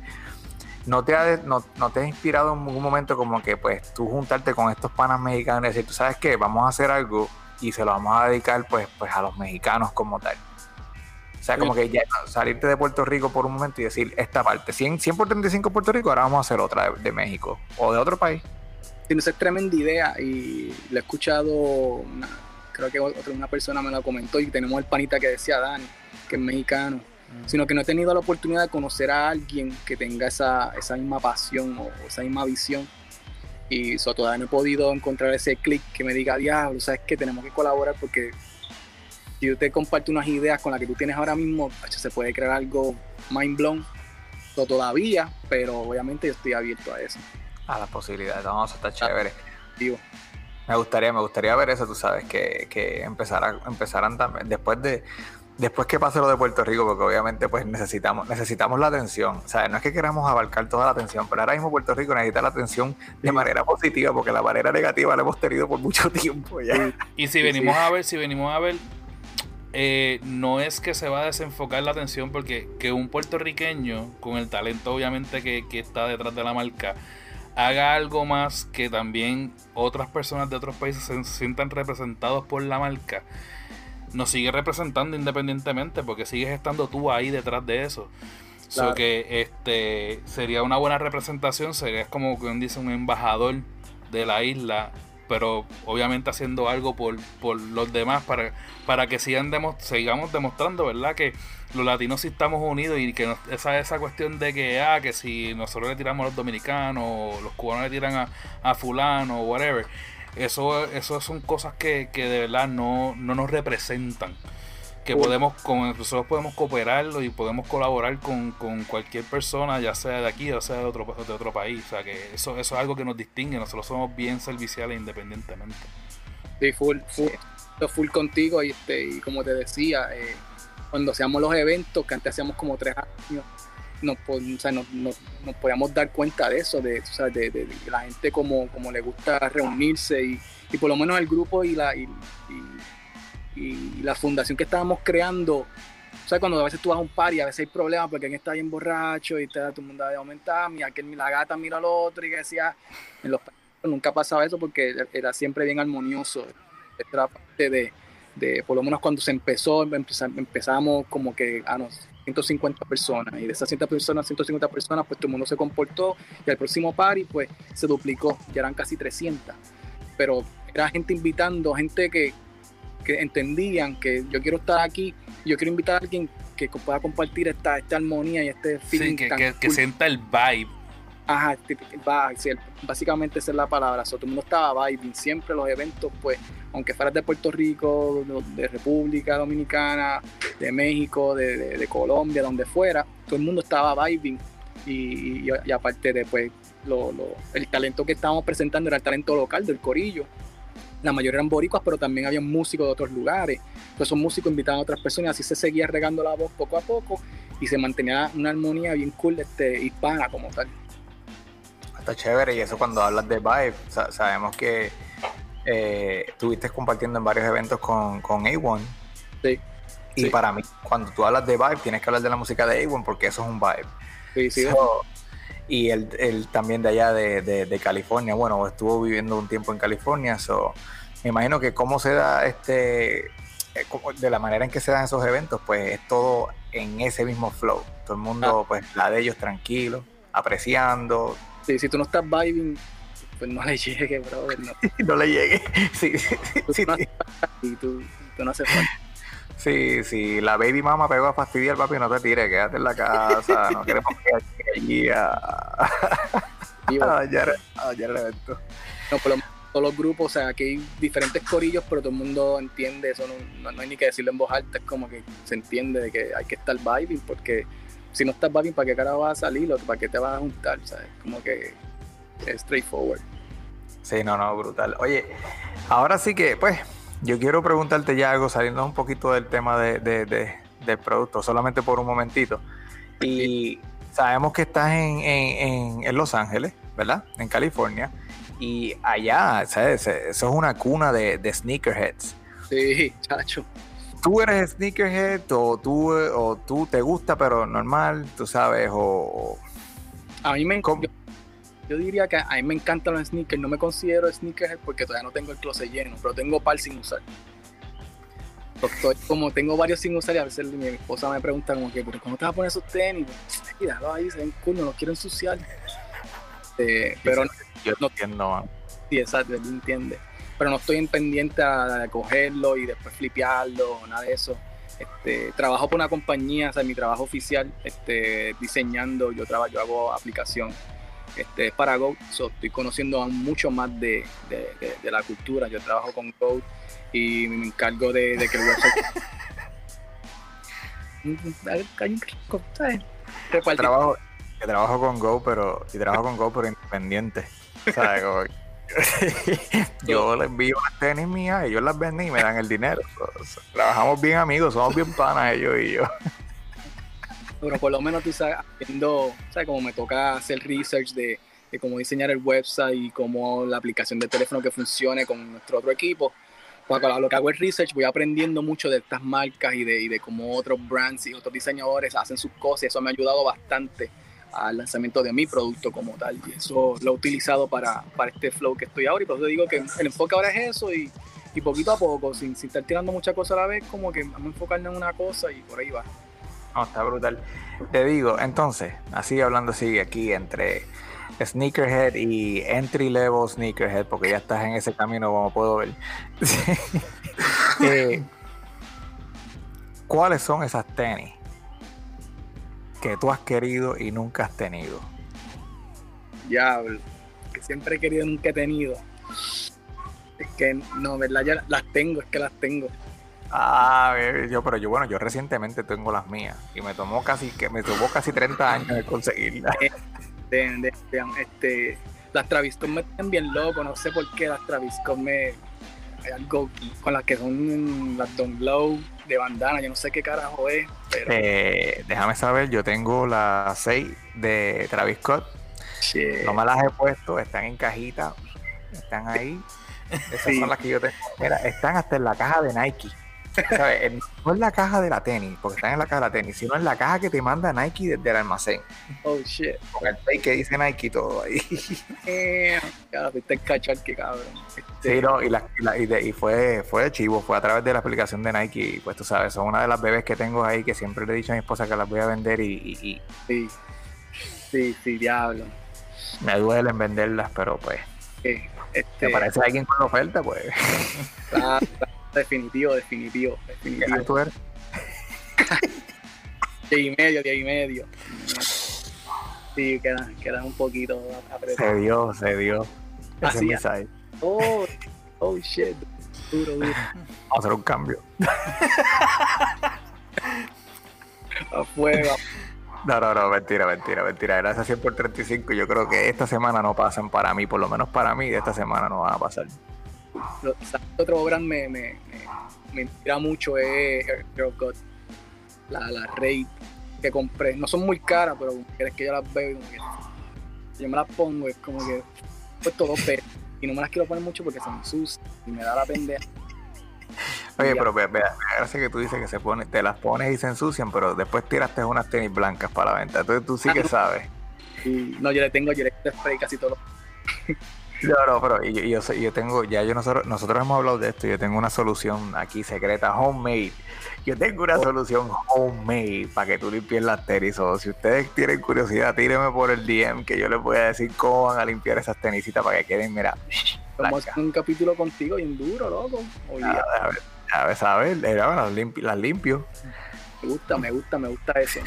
¿No te, ha, no, no te ha inspirado en ningún momento como que pues tú juntarte con estos panas mexicanos y decir, tú sabes qué, vamos a hacer algo y se lo vamos a dedicar pues, pues a los mexicanos como tal? O sea, como que ya salirte de Puerto Rico por un momento y decir esta parte, 100, 100 por 35 Puerto Rico, ahora vamos a hacer otra de, de México o de otro país. Tiene esa tremenda idea y lo he escuchado, creo que otra, una persona me lo comentó y tenemos el panita que decía Dani, que es mexicano, sino que no he tenido la oportunidad de conocer a alguien que tenga esa, esa misma pasión o esa misma visión. Y so, todavía no he podido encontrar ese clic que me diga, diablo, sabes que tenemos que colaborar porque si yo te comparto unas ideas con las que tú tienes ahora mismo, se puede crear algo mind blown So, todavía, pero obviamente yo estoy abierto a eso. A las posibilidades, vamos a estar chévere. Digo, Me gustaría, me gustaría ver eso, tú sabes, que, que empezara, empezaran también, después de, después que pase lo de Puerto Rico, porque obviamente pues necesitamos, necesitamos la atención. O sea, no es que queramos abarcar toda la atención, pero ahora mismo Puerto Rico necesita la atención de manera positiva, porque la manera negativa la hemos tenido por mucho *laughs* tiempo ya. Y si venimos a ver, si venimos a ver, eh, no es que se va a desenfocar la atención porque que un puertorriqueño, con el talento obviamente que, que está detrás de la marca, haga algo más que también otras personas de otros países se sientan representados por la marca, nos sigue representando independientemente porque sigues estando tú ahí detrás de eso. So Claro. que este sería una buena representación, sería como quien dice un embajador de la isla, pero obviamente haciendo algo por, por los demás para, para que sigan demo- sigamos demostrando, ¿verdad? Que los latinos sí estamos unidos y que esa, esa cuestión de que, ah, que si nosotros le tiramos a los dominicanos, o los cubanos le tiran a, a fulano, o whatever, eso, eso son cosas que, que de verdad no, no nos representan. Que podemos, con, nosotros podemos cooperarlo y podemos colaborar con, con cualquier persona, ya sea de aquí, ya sea de otro, de otro país. O sea que eso, eso es algo que nos distingue. Nosotros somos bien serviciales independientemente. Sí, full, full, full contigo y, este, y como te decía, eh, cuando hacíamos los eventos, que antes hacíamos como tres años, nos, o sea, nos, nos- nos podíamos dar cuenta de eso, de, tú sabes, de, de- de que la gente como, como le gusta reunirse y, y por lo menos el grupo y la, y, y- y la fundación que estábamos creando, o sea, cuando a veces tú vas a un par y a veces hay problemas porque alguien está bien borracho y está todo el mundo de aumentar, mira que la gata mira al otro y que decía, en los nunca pasaba eso porque era siempre bien armonioso. Era parte de, de, por lo menos cuando se empezó, empeza- empezamos como que a los 150 personas y de esas 100 personas, 150 personas, pues todo el mundo se comportó y al próximo party pues se duplicó, ya eran casi 300. Pero era gente invitando, gente que, que entendían que yo quiero estar aquí, yo quiero invitar a alguien que pueda compartir esta, esta armonía y este feeling Sí, que, tan que, que cool. sienta el vibe. Ajá, básicamente esa es la palabra. Todo el mundo estaba vibing. Siempre los eventos, pues, aunque fueras de Puerto Rico, de, de República Dominicana, de México, de, de- de Colombia, donde fuera, todo el mundo estaba vibing. Y, y- y aparte de, pues, lo- lo- el talento que estábamos presentando era el talento local del corillo. La mayoría eran boricuas, pero también había músicos de otros lugares. Entonces, esos músicos invitaban a otras personas y así se seguía regando la voz poco a poco y se mantenía una armonía bien cool este, hispana como tal. Está chévere y eso cuando hablas de Vibe, sa- sabemos que eh, estuviste compartiendo en varios eventos con, con A1. Sí. Y Sí. para mí, cuando tú hablas de Vibe, tienes que hablar de la música de A1 porque eso es un Vibe. Sí, sí, So, y él, él también de allá de, de- de California, bueno, estuvo viviendo un tiempo en California, so, me imagino que cómo se da este, eh, de la manera en que se dan esos eventos, pues es todo en ese mismo flow. Todo el mundo, pues la de ellos tranquilo, apreciando, Sí, si tú no estás vibing, pues no le llegue, brother. No, *laughs* no le llegue. Sí, sí, tú, sí, no haces *laughs* y tú, tú no haces falta. Sí, sí, la baby mama pegó a fastidiar, papi, no te tires, quédate en la casa, no queremos que allí a, a dañar, a dañar el evento. no, por lo menos todos los grupos, o sea, aquí hay diferentes corillos, pero todo el mundo entiende, eso no, no- no hay ni que decirlo en voz alta, es como que se entiende de que hay que estar vibing, porque si no estás vibing, ¿para qué cara vas a salir o para qué te vas a juntar? ¿sabes? Como que es straightforward. Sí, no, no, brutal. Oye, ahora sí que, pues, yo quiero preguntarte ya algo, saliendo un poquito del tema de, de- de- del producto, solamente por un momentito. Y sabemos que estás en, en- en- en Los Ángeles, ¿verdad? En California. Y allá, ¿sabes? Eso es una cuna de, de sneakerheads. Sí, chacho. ¿Tú eres sneakerhead o tú, o tú te gusta, pero normal, tú sabes? O, A mí me ¿Cómo? Yo, diría que a mí me encantan los sneakers, no me considero sneakerhead porque todavía no tengo el closet lleno, pero tengo par sin usar. Estoy como tengo varios sin usar y a veces mi esposa me pregunta como que, pero ¿cómo te vas a poner esos tenis? Y déjalo ahí, se ven cool, no los quiero ensuciar. Eh, pero no, yo No. entiendo, man. sí, exacto, él entiende. Pero no estoy en pendiente a, cogerlo y después flipearlo, nada de eso. Este, trabajo por una compañía, o sea, mi trabajo oficial, este, diseñando, yo trabajo, yo hago aplicación. Este, es para Go, so, estoy conociendo aún mucho más de, de- de- de la cultura. Yo trabajo con Go y me encargo de, que el website. *laughs* trabajo, que trabajo con Go, pero y trabajo con Go, pero independiente. Como *laughs* yo *laughs* les envío las tenis mías, ellos las venden y me dan el dinero. Trabajamos bien amigos, somos bien panas ellos y yo. Pero por lo menos tú sabes, haciendo, ¿sabes? Como me toca hacer research de, de cómo diseñar el website y cómo la aplicación de teléfono que funcione con nuestro otro equipo. Pues a lo que hago el research, voy aprendiendo mucho de estas marcas y de, y de cómo otros brands y otros diseñadores hacen sus cosas. y Eso me ha ayudado bastante al lanzamiento de mi producto como tal. Y eso lo he utilizado para, para este flow que estoy ahora. Y por eso digo que el enfoque ahora es eso y, y poquito a poco, sin, sin estar tirando muchas cosas a la vez, como que vamos a enfocarnos en una cosa y por ahí va. No, está brutal. Te digo, entonces, así hablando así aquí entre sneakerhead y entry level sneakerhead, porque ya estás en ese camino como puedo ver. *laughs* Eh, ¿Cuáles son esas tenis que tú has querido y nunca has tenido? Diablo, que siempre he querido, nunca he tenido. Es que no, ¿verdad? Ya las tengo, es que las tengo. Ah, eh, yo, pero yo, bueno, yo recientemente tengo las mías y me tomó casi que me tomó casi 30 años de conseguirlas. De, de- de- este, las Travis Scott me tienen bien loco, no sé por qué las Travis Scott me. Hay algo con las que son las Don Glow de bandana, yo no sé qué carajo es, pero. Eh, déjame saber, yo tengo las 6 de Travis Scott. shit. No me las he puesto, están en cajita, están ahí. Esas Sí. son las que yo tengo. Mira, están hasta en la caja de Nike. ¿Sabes? No es la caja de la tenis, porque están en la caja de la tenis, sino en la caja que te manda Nike desde el almacén. Oh shit. Con el tape que dice Nike y todo ahí. *laughs* Eh, viste el cabrón. Este, Sí, no, y, la- y la- y de- y fue, fue chivo, fue a través de la aplicación de Nike. Y pues tú sabes, son una de las bebés que tengo ahí que siempre le he dicho a mi esposa que las voy a vender y, Sí, sí, sí, diablo. me duelen venderlas, pero pues, Eh, este, me parece alguien con la oferta, pues. Definitivo, definitivo, ¿Qué definitivo. *laughs* Diez y medio, diez y medio. Sí, quedan, quedan un poquito Se apretados. dio, se dio. Ese Así es. Oh, oh shit. Duro, duro. Vamos a hacer un cambio. *laughs* A fuego. No, no, no, mentira, mentira, mentira. Gracias 100 por 35. Yo creo que esta semana no pasan para mí, por lo menos para mí, de esta semana no van a pasar. Lo- ¿sabes qué Otro brand me, me, me, me inspira mucho es Girl God. La, la Raid que compré. No son muy caras, pero es que yo las veo y como que yo me las pongo, es como que he puesto dos veces. Y no me las quiero poner mucho porque se me ensucian y me da la pendeja. Oye, pero vea, vea, gracias que tú dices que se pone, te las pones y se ensucian, pero después tiraste unas tenis blancas para la venta. Entonces tú sí que sabes. Y no, yo le tengo, yo le spray casi todo. No, no, pero yo, yo, sé- yo tengo, ya yo nosotros, nosotros hemos hablado de esto, yo tengo una solución aquí secreta, homemade. Yo tengo una solución homemade para que tú limpies las tenis. O si ustedes tienen curiosidad, tírenme por el DM que yo les voy a decir cómo van a limpiar esas tenisitas para que queden, mira, Vamos a hacer un capítulo contigo y en duro, loco. Oye, A ver, a ver, a ver, eh, bueno, las, las limpio. me gusta, me gusta, me gusta eso.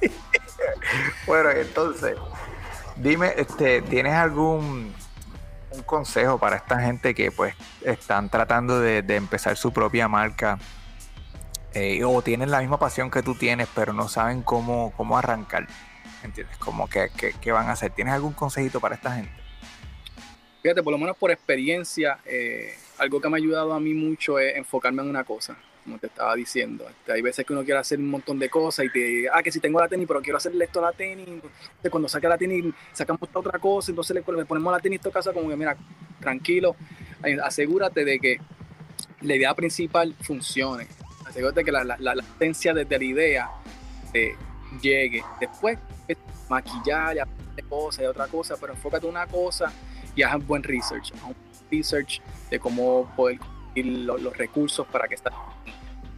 *laughs* Bueno, entonces, dime, este, ¿tienes algún un consejo para esta gente que pues están tratando de, de empezar su propia marca eh, o tienen la misma pasión que tú tienes, pero no saben cómo, cómo arrancar. ¿Entiendes? Como que, que- que van a hacer. ¿Tienes algún consejito para esta gente? Fíjate, por lo menos por experiencia, eh, algo que me ha ayudado a mí mucho es enfocarme en una cosa, como te estaba diciendo. Este, hay veces que uno quiere hacer un montón de cosas y te, ah, que si tengo la tenis, pero quiero hacerle esto a la tenis. Entonces, cuando saca la tenis, sacamos otra cosa, entonces le, ponemos la tenis a esta casa como que, mira, tranquilo, eh, asegúrate de que la idea principal funcione. Asegúrate que la, la, desde la idea eh, llegue. Después, pues, maquillar y cosas y otra cosa, pero enfócate en una cosa y haz un buen research, haz research de cómo poder los, recursos para que esta,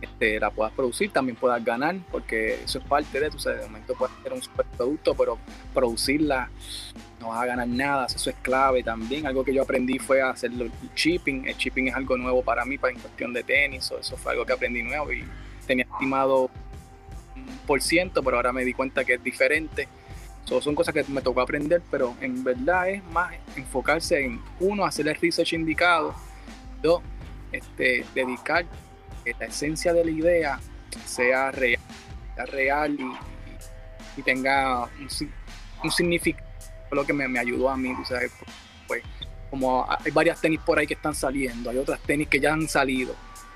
este, la puedas producir, también puedas ganar, porque eso es parte de, tu de momento puedes hacer un super producto, pero producirla no vas a ganar nada, eso es clave también. Algo que yo aprendí fue hacer el shipping, el shipping es algo nuevo para mí, para en cuestión de tenis, o eso fue algo que aprendí nuevo y tenía estimado un por ciento, pero ahora me di cuenta que es diferente. So, son cosas que me tocó aprender, pero en verdad es más enfocarse en uno, hacer el research indicado, dos, este, dedicar que la esencia de la idea sea real, sea real y, y- tenga un, un significado, lo que me, ayudó a mí, sabes, pues como hay varias tenis por ahí que están saliendo, hay otras tenis que ya han salido,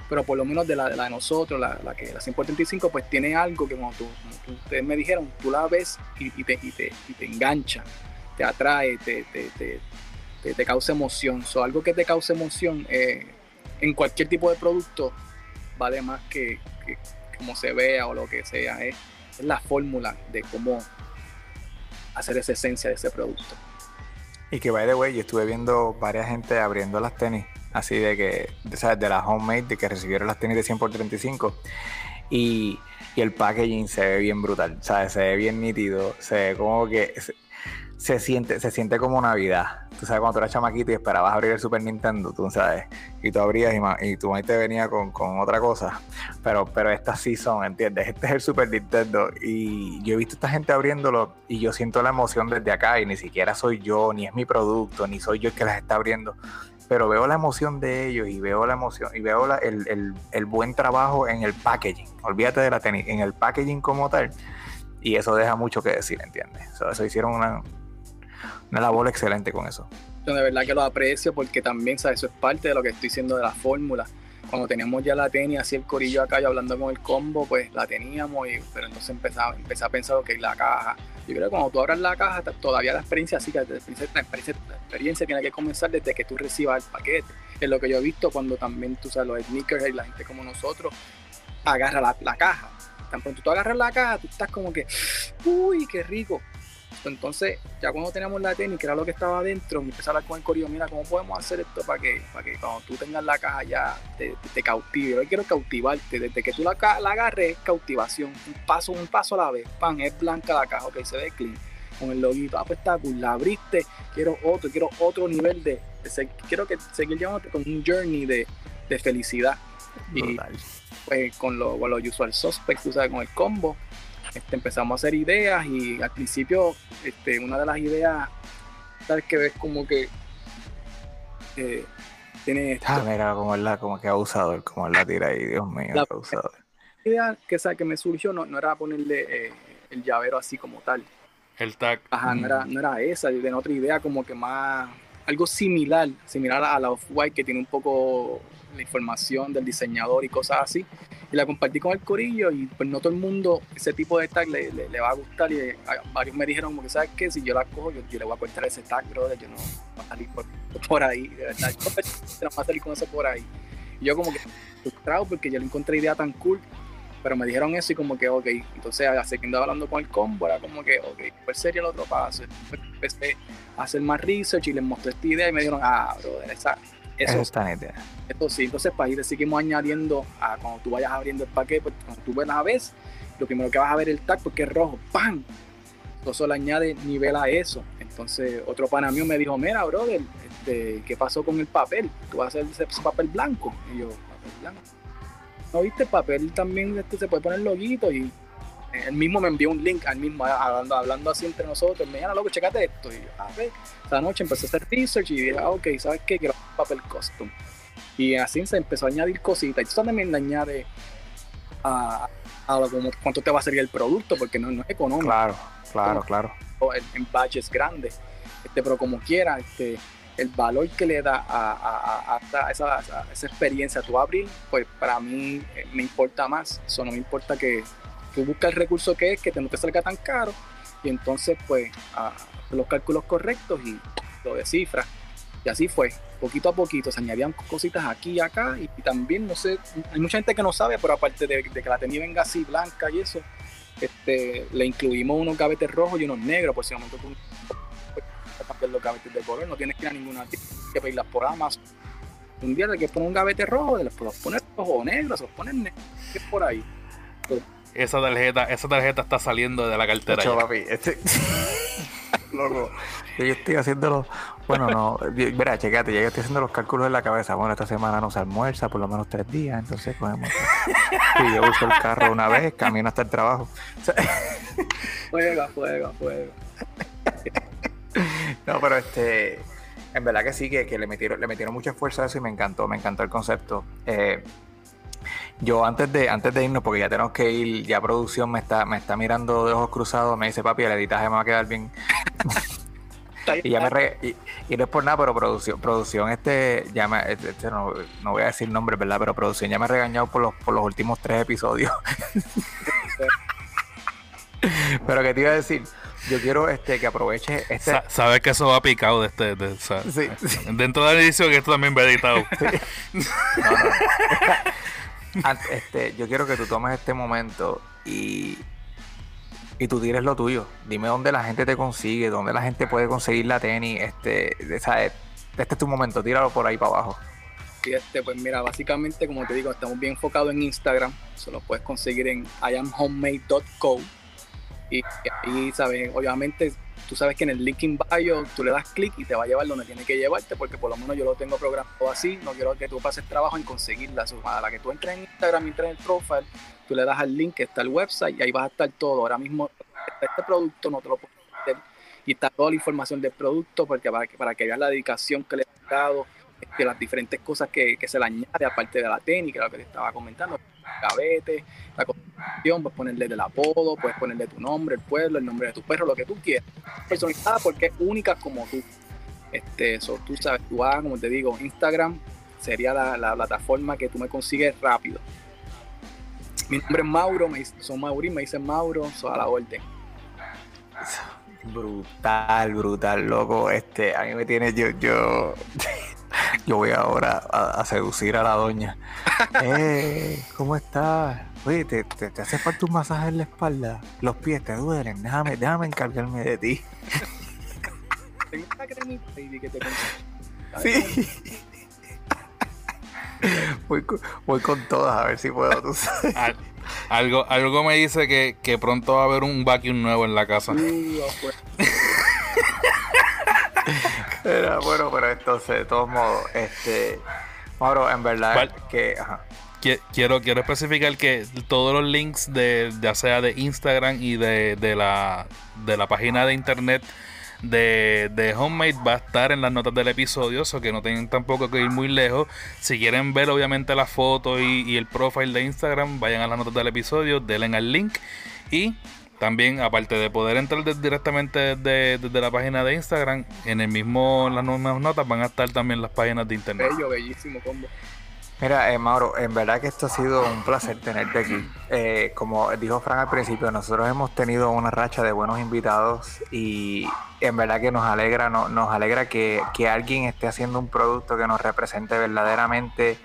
pero por lo menos de la de, nosotros, la, la que la 100 por 35, pues tiene algo que como, tú, ustedes me dijeron, tú la ves y, te, y, te, y te engancha, te atrae, te, te, causa emoción. So, algo que te causa emoción eh, en cualquier tipo de producto vale más que, como se vea o lo que sea. Es, es la fórmula de cómo hacer esa esencia de ese producto. Y que, by the way, yo estuve viendo varias gente abriendo las tenis, así de que, de, ¿sabes? de las homemade, de que recibieron las tenis de 100 por 35. Y, y el packaging se ve bien brutal, ¿sabes? Se ve bien nítido, se ve como que se, siente, se siente como Navidad. Tú sabes, cuando tú eras chamaquito y esperabas abrir el Super Nintendo, tú sabes, y tú abrías y, y tu mamá te venía con, con otra cosa. Pero, pero estas sí son, ¿entiendes? *laughs* Este es el Super Nintendo. Y yo he visto a esta gente abriéndolo y yo siento la emoción desde acá y ni siquiera soy yo, ni es mi producto, ni soy yo el que las está abriendo. Pero veo la emoción de ellos y veo la emoción y veo la- el, el- el buen trabajo en el packaging. Olvídate de la tenis, en el packaging como tal. Y eso deja mucho que decir, ¿entiendes? O sea, eso hicieron una, una labor excelente con eso. Yo de verdad que lo aprecio porque también, ¿sabes? Eso es parte de lo que estoy diciendo de la fórmula. Cuando teníamos ya la tenis, así el corillo acá, yo hablando con el combo, pues la teníamos, y- pero entonces empezaba, empecé a pensar que la caja. Yo creo que cuando tú abras la caja, todavía la experiencia, así que la experiencia, experiencia tiene que comenzar desde que tú recibas el paquete. Es lo que yo he visto cuando también, tú sabes, los sneakers y la gente como nosotros agarra la, la caja. Tan pronto tú agarras la caja, tú estás como que, uy, qué rico. Entonces, ya cuando teníamos la tenis, que era lo que estaba adentro, me empecé a hablar con el corillo, mira, ¿cómo podemos hacer esto para que, para que cuando tú tengas la caja ya te, cautive? Yo quiero cautivarte, desde que tú la, la agarres es cautivación, un paso, un paso a la vez, pan, es blanca la caja, ok, se ve clean, con el loguito, ah, pues está cool, la abriste, quiero otro, quiero otro nivel de, quiero que seguir llevándote con un journey de, de felicidad. Y Brutal. pues con, lo- con los usual suspects, tú sabes, con el combo, este, empezamos a hacer ideas y al principio este, una de las ideas, sabes que ves como que eh, tiene esto, Ah, mira, como él la, como que abusador, como la tira ahí, Dios mío, La- abusador. idea que, sabe, que me surgió no, no era ponerle eh, el llavero así como tal, El tag. Ajá, no era, no era esa, yo tenía otra idea como que más, algo similar, similar a la Off-White que tiene un poco la información del diseñador y cosas así. Y la compartí con el corillo y pues no todo el mundo ese tipo de tag le, le- va a gustar y eh, varios me dijeron que sabes qué, si yo la cojo yo, yo le voy a cortar ese tag, brother, yo no voy a salir por, *laughs* por ahí, de verdad, yo *laughs* no voy a salir con eso por ahí. Y yo como que frustrado porque yo le encontré idea tan cool pero me dijeron eso y como que, ok, entonces siguiendo hablando con el combo, era como que, ok, ¿cuál sería el otro paso? Empecé a hacer más research y les mostré esta idea y me dijeron, ah, brother, esa, Eso eso, está esto sí. Entonces, para ir seguimos añadiendo a cuando tú vayas abriendo el paquete, pues, cuando tú ves la vez, lo primero que vas a ver es el tag porque es rojo, ¡pam! Entonces le añade nivel a eso. Entonces, otro pana mío me dijo, mira, brother, este, ¿qué pasó con el papel? Tú vas a hacer ese, ese papel blanco. Y yo, papel blanco. ¿No viste? El papel también este, se puede poner loguito y él mismo me envió un link al mismo, hablando, hablando así entre nosotros. Me dijo, loco, checate esto. Y yo, a ver, esa noche empecé a hacer research y dije, ah, ok, ¿sabes qué? Quiero un papel custom. Y así se empezó a añadir cositas. Y tú también le añades a, a como cuánto te va a salir el producto, porque no, no es económico. Claro, claro, claro. en, en batches grandes. Este, pero como quiera, este, el valor que le da a, a- esa, esa experiencia a tu abril, pues para mí eh, me importa más. Eso no me importa que tú buscas el recurso que es, que te, no te salga tan caro, y entonces pues a- los cálculos correctos y lo descifras. Y así fue, poquito a poquito se añadían cositas aquí y acá, y, también, no sé, hay mucha gente que no sabe, pero aparte de, que la tenía venga así, blanca y eso, este, le incluimos unos gavetes rojos y unos negros, por si momento tú cambiar los gavetes de color, no tienes que ir a ninguna tienda, que pedirlas por Amazon. Un día de que poner un gavete rojo, de los poner rojo o negro, se los ponen negros, que es por ahí. Esa tarjeta, esa tarjeta está saliendo de la cartera. Ya. papi, este- *laughs* Loco, yo estoy haciendo los. Bueno, no, mira, checate, ya yo estoy haciendo los cálculos en la cabeza. Bueno, esta semana no se almuerza por lo menos tres días, entonces cogemos. *laughs* Y yo uso el carro una vez, camino hasta el trabajo. *laughs* Juega, juega, juega. No, pero este, en verdad que sí, que, que le metieron, le metieron mucha fuerza a eso y me encantó, me encantó el concepto. Eh, yo antes de, antes de irnos, porque ya tenemos que ir, ya producción me está, me está mirando de ojos cruzados, me dice papi, el editaje me va a quedar bien. *laughs* Y ya me re- y, y no es por nada, pero producción, producción este, ya me, este, este no, no voy a decir nombres, ¿verdad? Pero producción ya me ha regañado por los, por los últimos tres episodios. *laughs* pero que te iba a decir, yo quiero este que aproveche este. Sa- Sabes que eso va picado de este. de- Sí, sí. *laughs* Dentro del edición que esto también va editado. No, no. Este, yo quiero que tú tomes este momento y, y tú tires lo tuyo. Dime dónde la gente te consigue, dónde la gente puede conseguir la tenis. Este, este es tu momento, tíralo por ahí para abajo. Y este, pues mira, básicamente, como te digo, estamos bien enfocados en Instagram. Se lo puedes conseguir en iamhomemade.co. Y ahí, ¿sabes? Obviamente, tú sabes que en el link in bio tú le das clic y te va a llevar donde tiene que llevarte, porque por lo menos yo lo tengo programado así. No quiero que tú pases trabajo en conseguirla. A la que tú entres en Instagram entres en el profile, tú le das al link que está el website y ahí vas a estar todo. Ahora mismo, este producto no te lo puedes hacer y está toda la información del producto porque para que, para que veas la dedicación que le he dado, este, las diferentes cosas que, que se le añade, aparte de la técnica, lo que te estaba comentando, gavete, la construcción, puedes ponerle del apodo, puedes ponerle tu nombre, el pueblo, el nombre de tu perro, lo que tú quieras. Personalizada porque es única como tú. Este, eso, tú sabes, tú vas, como te digo, Instagram sería la, la plataforma que tú me consigues rápido. Mi nombre es Mauro, me dice- son Mauri, me dicen Mauro, soy a la orden. Brutal, brutal, loco. Este, a mí me tiene, yo, yo, *laughs* *laughs* yo voy ahora a, a seducir a la doña. Eh, ¿cómo estás? Oye, ¿te, te, te hace falta un masaje en la espalda? Los pies te duelen. Déjame, déjame encargarme de ti. *laughs* Tengo una cremita baby, que te. *laughs* Sí. Voy con, voy con todas a ver si puedo. Tú sabes. Al- algo, algo me dice que, que pronto va a haber un vacuum nuevo en la casa. Uh, pues, Era, bueno, pero entonces, de todos modos, este. Mauro, en verdad que. Ajá. Qui- Quiero, quiero especificar que todos los links de ya sea de Instagram y de, de la, de la página de internet de, de Homemade va a estar en las notas del episodio, o que no tienen tampoco que ir muy lejos. Si quieren ver obviamente la foto y, y el profile de Instagram, vayan a las notas del episodio, denle al link y también aparte de poder entrar de- directamente desde, desde la página de Instagram, en el mismo en las mismas notas van a estar también las páginas de internet. bello, bellísimo combo. Mira, eh, Mauro, en verdad que esto ha sido un placer tenerte aquí. Eh, como dijo Fran al principio, nosotros hemos tenido una racha de buenos invitados y en verdad que nos alegra, no- nos alegra que, que alguien esté haciendo un producto que nos represente verdaderamente,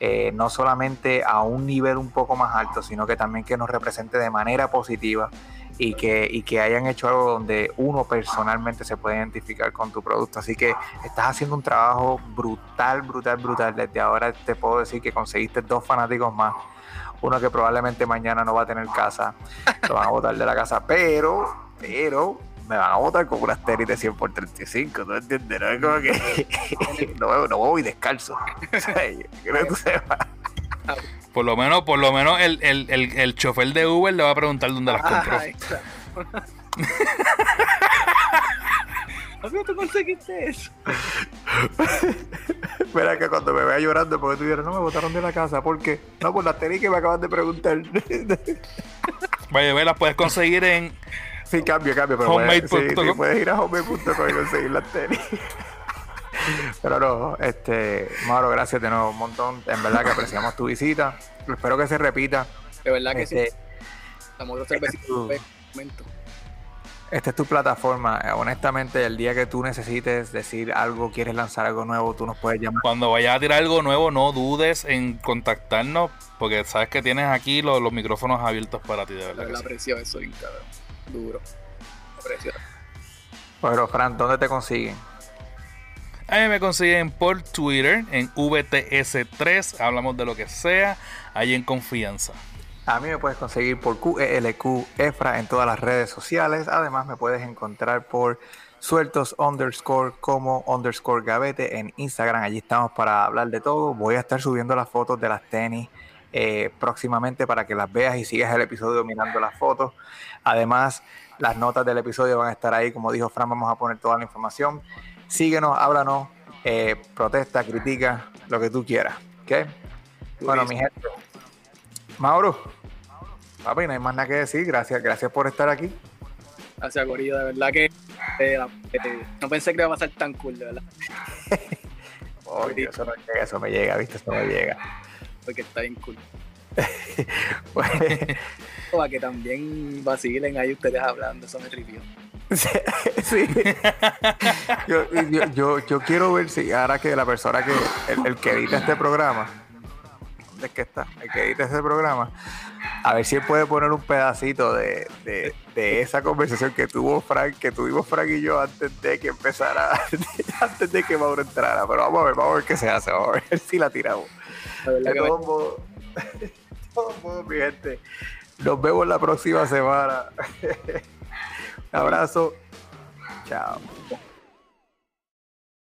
eh, no solamente a un nivel un poco más alto, sino que también que nos represente de manera positiva y que, y que hayan hecho algo donde uno personalmente se puede identificar con tu producto. Así que estás haciendo un trabajo brutal, brutal, brutal. Desde ahora te puedo decir que conseguiste dos fanáticos más. Uno que probablemente mañana no va a tener casa, lo van a botar de la casa, pero, pero me van a botar con una tenis de 100 por 35, ¿tú entiendes? No es como que *laughs* no, no voy descalzo. *laughs* O sea, yo quiero que tú sepas. Por lo menos, por lo menos el, el, el, el chofer de Uber le va a preguntar dónde las compró. *laughs* Amigo, ¿tú conseguiste eso? *laughs* Espera que cuando me vea llorando, porque tú dijeras, no me botaron de la casa, ¿por qué? No, por las tenis que me acaban de preguntar. *laughs* Vaya, ve, las puedes conseguir en sí, cambio, cambio, pero puedes, sí, sí, puedes ir a homemade.com y conseguir las tenis. Pero no, este, Mauro, gracias de nuevo un montón. En verdad que apreciamos tu visita. Espero que se repita. De verdad que Este, sí. Estamos en momento. Esta es tu plataforma. Honestamente, el día que tú necesites decir algo, quieres lanzar algo nuevo, tú nos puedes llamar. Cuando vayas a tirar algo nuevo, no dudes en contactarnos, porque sabes que tienes aquí los, los micrófonos abiertos para ti, de La verdad. que verdad sí. aprecio eso, bien cabrón. Duro. Aprecio. Pero, Fran, ¿dónde te consiguen? A mí me consiguen por Twitter en VTS3, hablamos de lo que sea, ahí en confianza. A mí me puedes conseguir por QELQ EFRA en todas las redes sociales. Además, me puedes encontrar por sueltos underscore como underscore gavete en Instagram. Allí estamos para hablar de todo. Voy a estar subiendo las fotos de las tenis eh, próximamente para que las veas y sigas el episodio mirando las fotos. Además, las notas del episodio van a estar ahí. Como dijo Fran, vamos a poner toda la información. Síguenos, háblanos, eh, protesta, critica, lo que tú quieras. ¿ok? Bueno, mi gente. Mauro, papi, no hay más nada que decir. Gracias, gracias por estar aquí. Gracias, Corillo. De verdad que eh, eh, no pensé que iba a pasar tan cool, de verdad. *laughs* Oye, eso no llega, eso me llega, ¿viste? Eso me llega. Porque está bien cool. *laughs* Pues, *laughs* Para que también vacilen ahí ustedes hablando, eso me tripió. *laughs* sí. Yo, yo, yo, yo quiero ver si ahora que la persona que, el, el que edita este programa, ¿dónde es que está? El que edita este programa, a ver si él puede poner un pedacito de, de, de esa conversación que tuvo Frank, que tuvimos Frank y yo antes de que empezara, *laughs* antes de que Mauro entrara. Pero vamos a ver, vamos a ver qué se hace, vamos a ver si la tiramos. Todos modos, *laughs* de todos modos, mi gente, nos vemos la próxima semana. Abrazo. Chao.